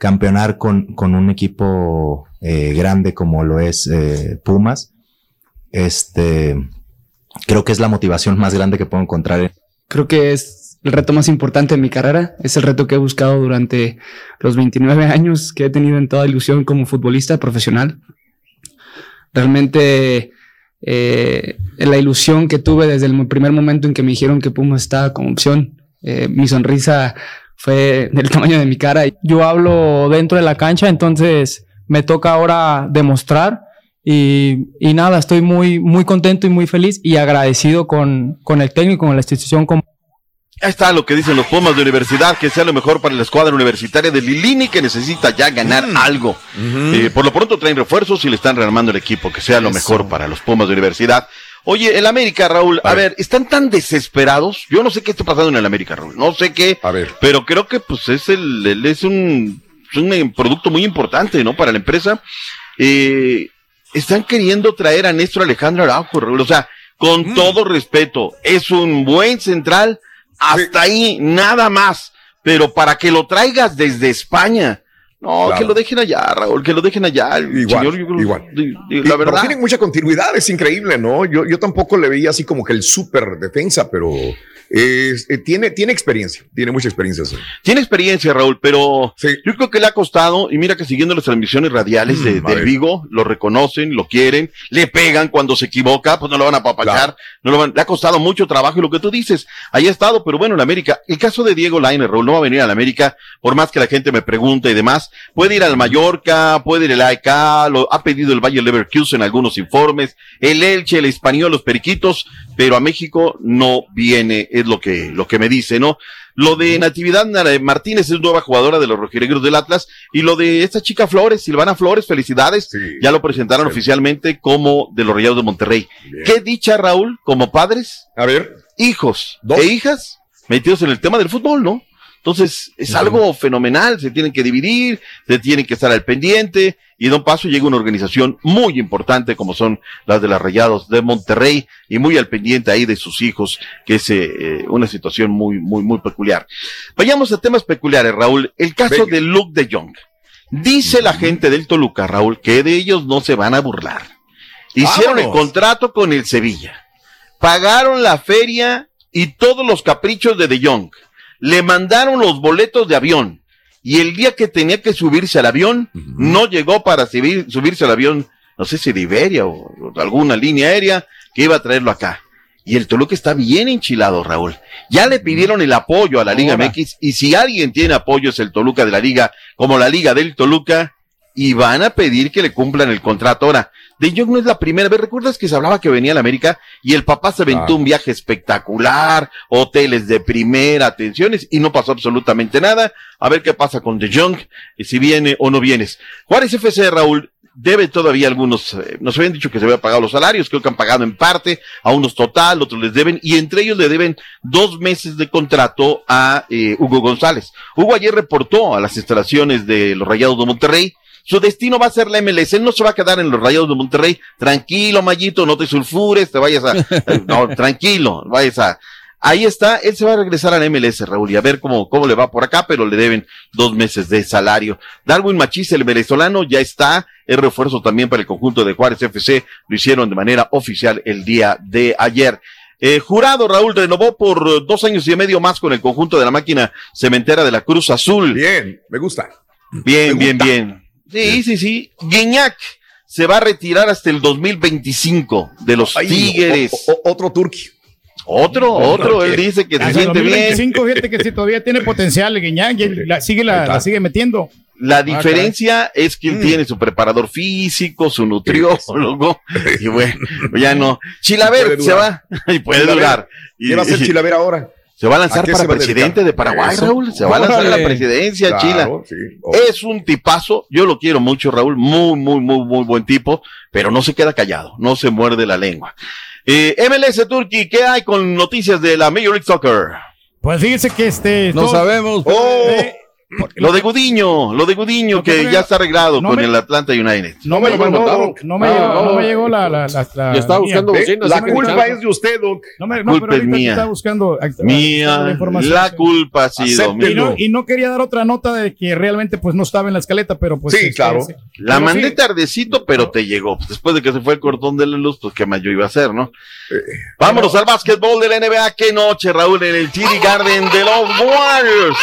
U: campeonar con, con un equipo eh, grande como lo es eh, Pumas. Este, creo que es la motivación más grande que puedo encontrar.
V: Creo que es el reto más importante de mi carrera. Es el reto que he buscado durante los 29 años que he tenido en toda ilusión como futbolista profesional. Realmente eh, la ilusión que tuve desde el primer momento en que me dijeron que Pumas estaba como opción, eh, mi sonrisa fue del tamaño de mi cara.
W: Yo hablo dentro de la cancha, entonces me toca ahora demostrar y, y nada, estoy muy, muy contento y muy feliz y agradecido con, con el técnico, con la institución.
S: Ahí está lo que dicen los Pumas de universidad, que sea lo mejor para la escuadra universitaria de Lilini, que necesita ya ganar algo. Eh, por lo pronto traen refuerzos y le están rearmando el equipo, que sea lo mejor para los Pumas de universidad. Oye, el América, Raúl, a, ver. están tan desesperados. Yo no sé qué está pasando en el América, Raúl. No sé qué.
B: A ver.
S: Pero creo que pues es el, el- es un, es un eh, producto muy importante, ¿no? Para la empresa. Eh, están queriendo traer a Néstor Alejandro Araujo, Raúl. O sea, con todo respeto, es un buen central. Hasta ahí, nada más. Pero para que lo traigas desde España. No,
B: Claro.
S: que lo dejen allá, Raúl, que lo dejen allá.
B: Igual,
S: señor, yo
B: igual.
S: la
B: pero
S: verdad.
B: tienen mucha continuidad, es increíble, ¿no? Yo, yo tampoco le veía así como que el súper defensa, pero eh, tiene, tiene experiencia, tiene mucha experiencia. sí.
S: Tiene experiencia, Raúl, pero yo creo que le ha costado, y mira que siguiendo las transmisiones radiales de,
B: Mm,
S: del
B: ver.
S: Vigo, lo reconocen, lo quieren, le pegan cuando se equivoca, pues no lo van a apapachar, no lo van, le ha costado mucho trabajo y lo que tú dices, ahí ha estado, pero bueno, en América, el caso de Diego Lainez, Raúl, no va a venir a la América, por más que la gente me pregunte y demás, puede ir al Mallorca, puede ir al AEK, lo ha pedido el Bayer Leverkusen algunos informes, el Elche, el Español, los Periquitos, pero a México no viene, es lo que, lo que me dice, ¿no? Lo de Natividad Nara- Martínez es nueva jugadora de los rojinegros del Atlas y lo de esta chica Flores, Silvana Flores, felicidades, ya lo presentaron oficialmente como de los Rayados de Monterrey. Qué dicha, Raúl, como padres.
B: A ver.
S: Hijos e hijas metidos en el tema del fútbol, ¿no? Entonces, es algo fenomenal, se tienen que dividir, se tienen que estar al pendiente, y de un paso llega una organización muy importante como son las de las Rayados de Monterrey, y muy al pendiente ahí de sus hijos, que es eh, una situación muy, muy, muy peculiar. Vayamos a temas peculiares, Raúl. El caso de Luke de Jong. Dice la gente del Toluca, Raúl, que de ellos no se van a burlar. Hicieron el contrato con el Sevilla. Pagaron la feria y todos los caprichos de De Jong. Le mandaron los boletos de avión. Y el día que tenía que subirse al avión, no llegó para subir- subirse al avión, no sé si de Iberia o, alguna línea aérea, que iba a traerlo acá. Y el Toluca está bien enchilado, Raúl. Ya le pidieron el apoyo a la Liga
B: Ahora.
S: MX, y si alguien tiene apoyo es el Toluca de la Liga, como la Liga del Toluca, y van a pedir que le cumplan el contrato. Ahora, De Jong no es la primera vez. ¿Recuerdas que se hablaba que venía a la América y el papá se aventó un viaje espectacular, hoteles de primera, atenciones y no pasó absolutamente nada? A ver qué pasa con De Jong, y si viene o no vienes. Juárez FC, Raúl, debe todavía algunos, eh, nos habían dicho que se había pagado los salarios, creo que han pagado en parte, a unos total, otros les deben, y entre ellos le deben dos meses de contrato a eh, Hugo González. Hugo ayer reportó a las instalaciones de los Rayados de Monterrey, su destino va a ser la MLS, él no se va a quedar en los Rayados de Monterrey, tranquilo, Mayito, no te sulfures, te vayas a, no, tranquilo, vayas a, Ahí está, él se va a regresar a la MLS, Raúl, y a ver cómo, cómo le va por acá, pero le deben dos meses de salario. Darwin Machís, el venezolano, ya está, es refuerzo también para el conjunto de Juárez FC, lo hicieron de manera oficial el día de ayer. Eh, jurado Raúl renovó por dos años y medio más con el conjunto de la máquina cementera de la Cruz Azul.
B: Bien, me gusta.
S: Bien, bien, bien. Sí, sí, sí. Guiñac se va a retirar hasta el 2025 de los Tigres.
B: otro turqui.
S: Otro, otro, él dice que se siente bien.
C: fíjate que sí, todavía tiene potencial Guiñac, y la, sigue, la, sigue metiendo.
S: La ah, diferencia es que él mm. tiene su preparador físico, su nutriólogo, y bueno, ya no. Chilaver se va, y puede durar.
B: ¿Qué va a hacer Chilaver ahora?
S: Se va a lanzar para presidente de Paraguay, Raúl. Se va a lanzar a la presidencia, Chila. Es un tipazo. Yo lo quiero mucho, Raúl. Muy, muy, muy, muy buen tipo. Pero no se queda callado. No se muerde la lengua. Eh, MLS Turkey, ¿qué hay con noticias de la Major League Soccer?
C: Pues fíjense que este.
E: No sabemos.
S: Oh, eh, lo de Gudiño, lo de Gudiño, que ya está arreglado con el Atlanta United.
C: No me, lo mandaron. No me, llegó, no me llegó la. la, la,
B: estaba buscando La culpa es de usted, Doc.
C: No me, no, culpa es mía. Está buscando,
S: mía. La, culpa ha sido
C: mía. Y no, quería dar otra nota de que realmente pues no estaba en la escaleta, pero pues.
B: Sí, claro.
S: La mandé tardecito, pero te llegó. Después de que se fue el cordón de la luz, pues qué más yo iba a hacer, ¿no? Eh, Vámonos al básquetbol de la NBA. Qué noche, Raúl, en el TD Garden de los Warriors.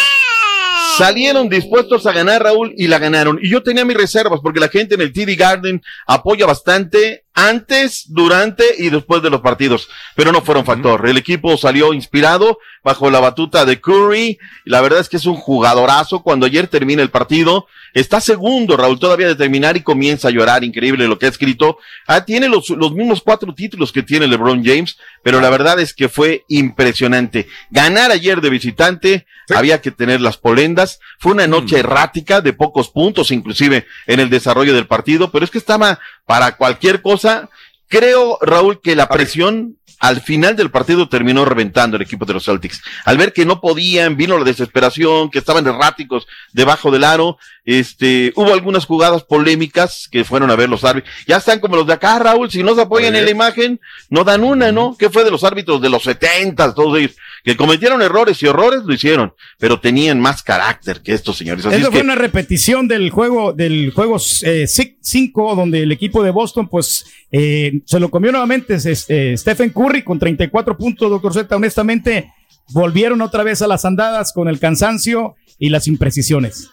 S: Salieron dispuestos a ganar, Raúl, y la ganaron. Y yo tenía mis reservas porque la gente en el TD Garden apoya bastante antes, durante y después de los partidos, pero no fueron factor. El equipo salió inspirado bajo la batuta de Curry. La verdad es que es un jugadorazo. Cuando ayer termina el partido, está segundo, Raúl, todavía de terminar y comienza a llorar. Increíble lo que ha escrito. Ah, tiene los, los mismos cuatro títulos que tiene LeBron James, pero la verdad es que fue impresionante. Ganar ayer de visitante, había que tener las polendas. Fue una noche mm. errática de pocos puntos, inclusive en el desarrollo del partido, pero es que estaba para cualquier cosa. Creo, Raúl, que la presión al final del partido terminó reventando el equipo de los Celtics. Al ver que no podían, vino la desesperación, que estaban erráticos debajo del aro, este, hubo algunas jugadas polémicas que fueron a ver los árbitros. Ya están como los de acá, Raúl, si no se apoyan en la imagen, no dan una, ¿no? ¿Qué fue de los árbitros de los 70, todos ellos? Que cometieron errores y horrores, lo hicieron, pero tenían más carácter que estos señores.
C: Eso fue una repetición del juego, del juego 5, eh, donde el equipo de Boston, pues, eh, se lo comió nuevamente este, Stephen Curry con 34 puntos, doctor Z. Honestamente, volvieron otra vez a las andadas con el cansancio y las imprecisiones.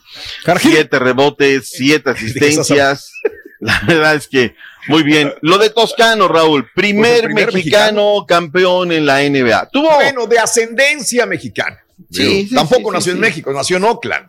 S: Siete rebotes, siete asistencias. La verdad es que muy bien. Lo de Toscano, Raúl, primer, pues mexicano, campeón en la NBA.
B: Tuvo. Bueno, de ascendencia mexicana. Sí, Tampoco nació en México, nació en Oakland.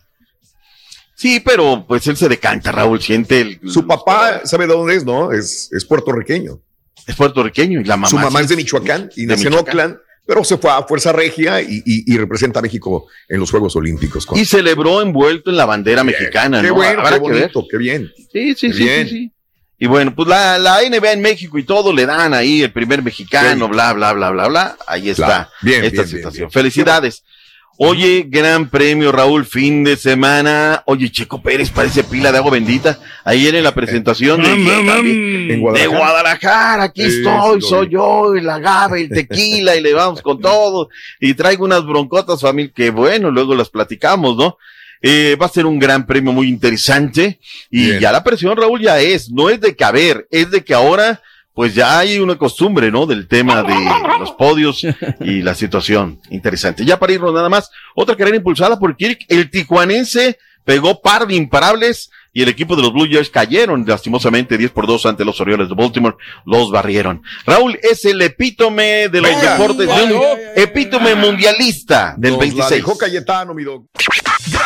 S: Sí, pero pues él se decanta, Raúl, siente el.
B: Su papá, ¿sabe de dónde es, no? Es, es puertorriqueño.
S: Es puertorriqueño y la mamá.
B: Su mamá es de Michoacán y nació en Oakland pero se fue a Fuerza Regia y, representa a México en los Juegos Olímpicos.
S: Y celebró envuelto en la bandera mexicana.
B: Qué bueno, qué bonito, qué bien.
S: Sí, sí, sí, sí, Y bueno, pues la, la, NBA en México y todo le dan ahí el primer mexicano, bla, bla, bla, bla, bla. Ahí está bien, esta situación. Felicidades. Oye, gran premio, Raúl, fin de semana. Oye, Checo Pérez parece pila de agua bendita. Ayer en la presentación de, Guadalajara. aquí estoy, soy yo, y la gaba, el tequila, y le vamos con todo. Y traigo unas broncotas, familia, que bueno, luego las platicamos, ¿no? Eh, va a ser un gran premio muy interesante. Y ya la presión, Raúl, ya es, no es de caber, es de que ahora pues ya hay una costumbre, ¿no? Del tema de los podios y la situación interesante. Ya para irnos nada más, otra carrera impulsada por Kirk, el tijuanense pegó par de imparables y el equipo de los Blue Jays cayeron lastimosamente 10 por 2 ante los Orioles de Baltimore, los barrieron. Raúl es el epítome de los deportes, epítome mundialista del 26.
B: Cayetano, mi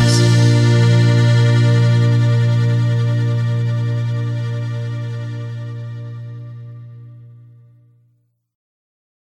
B: eyes.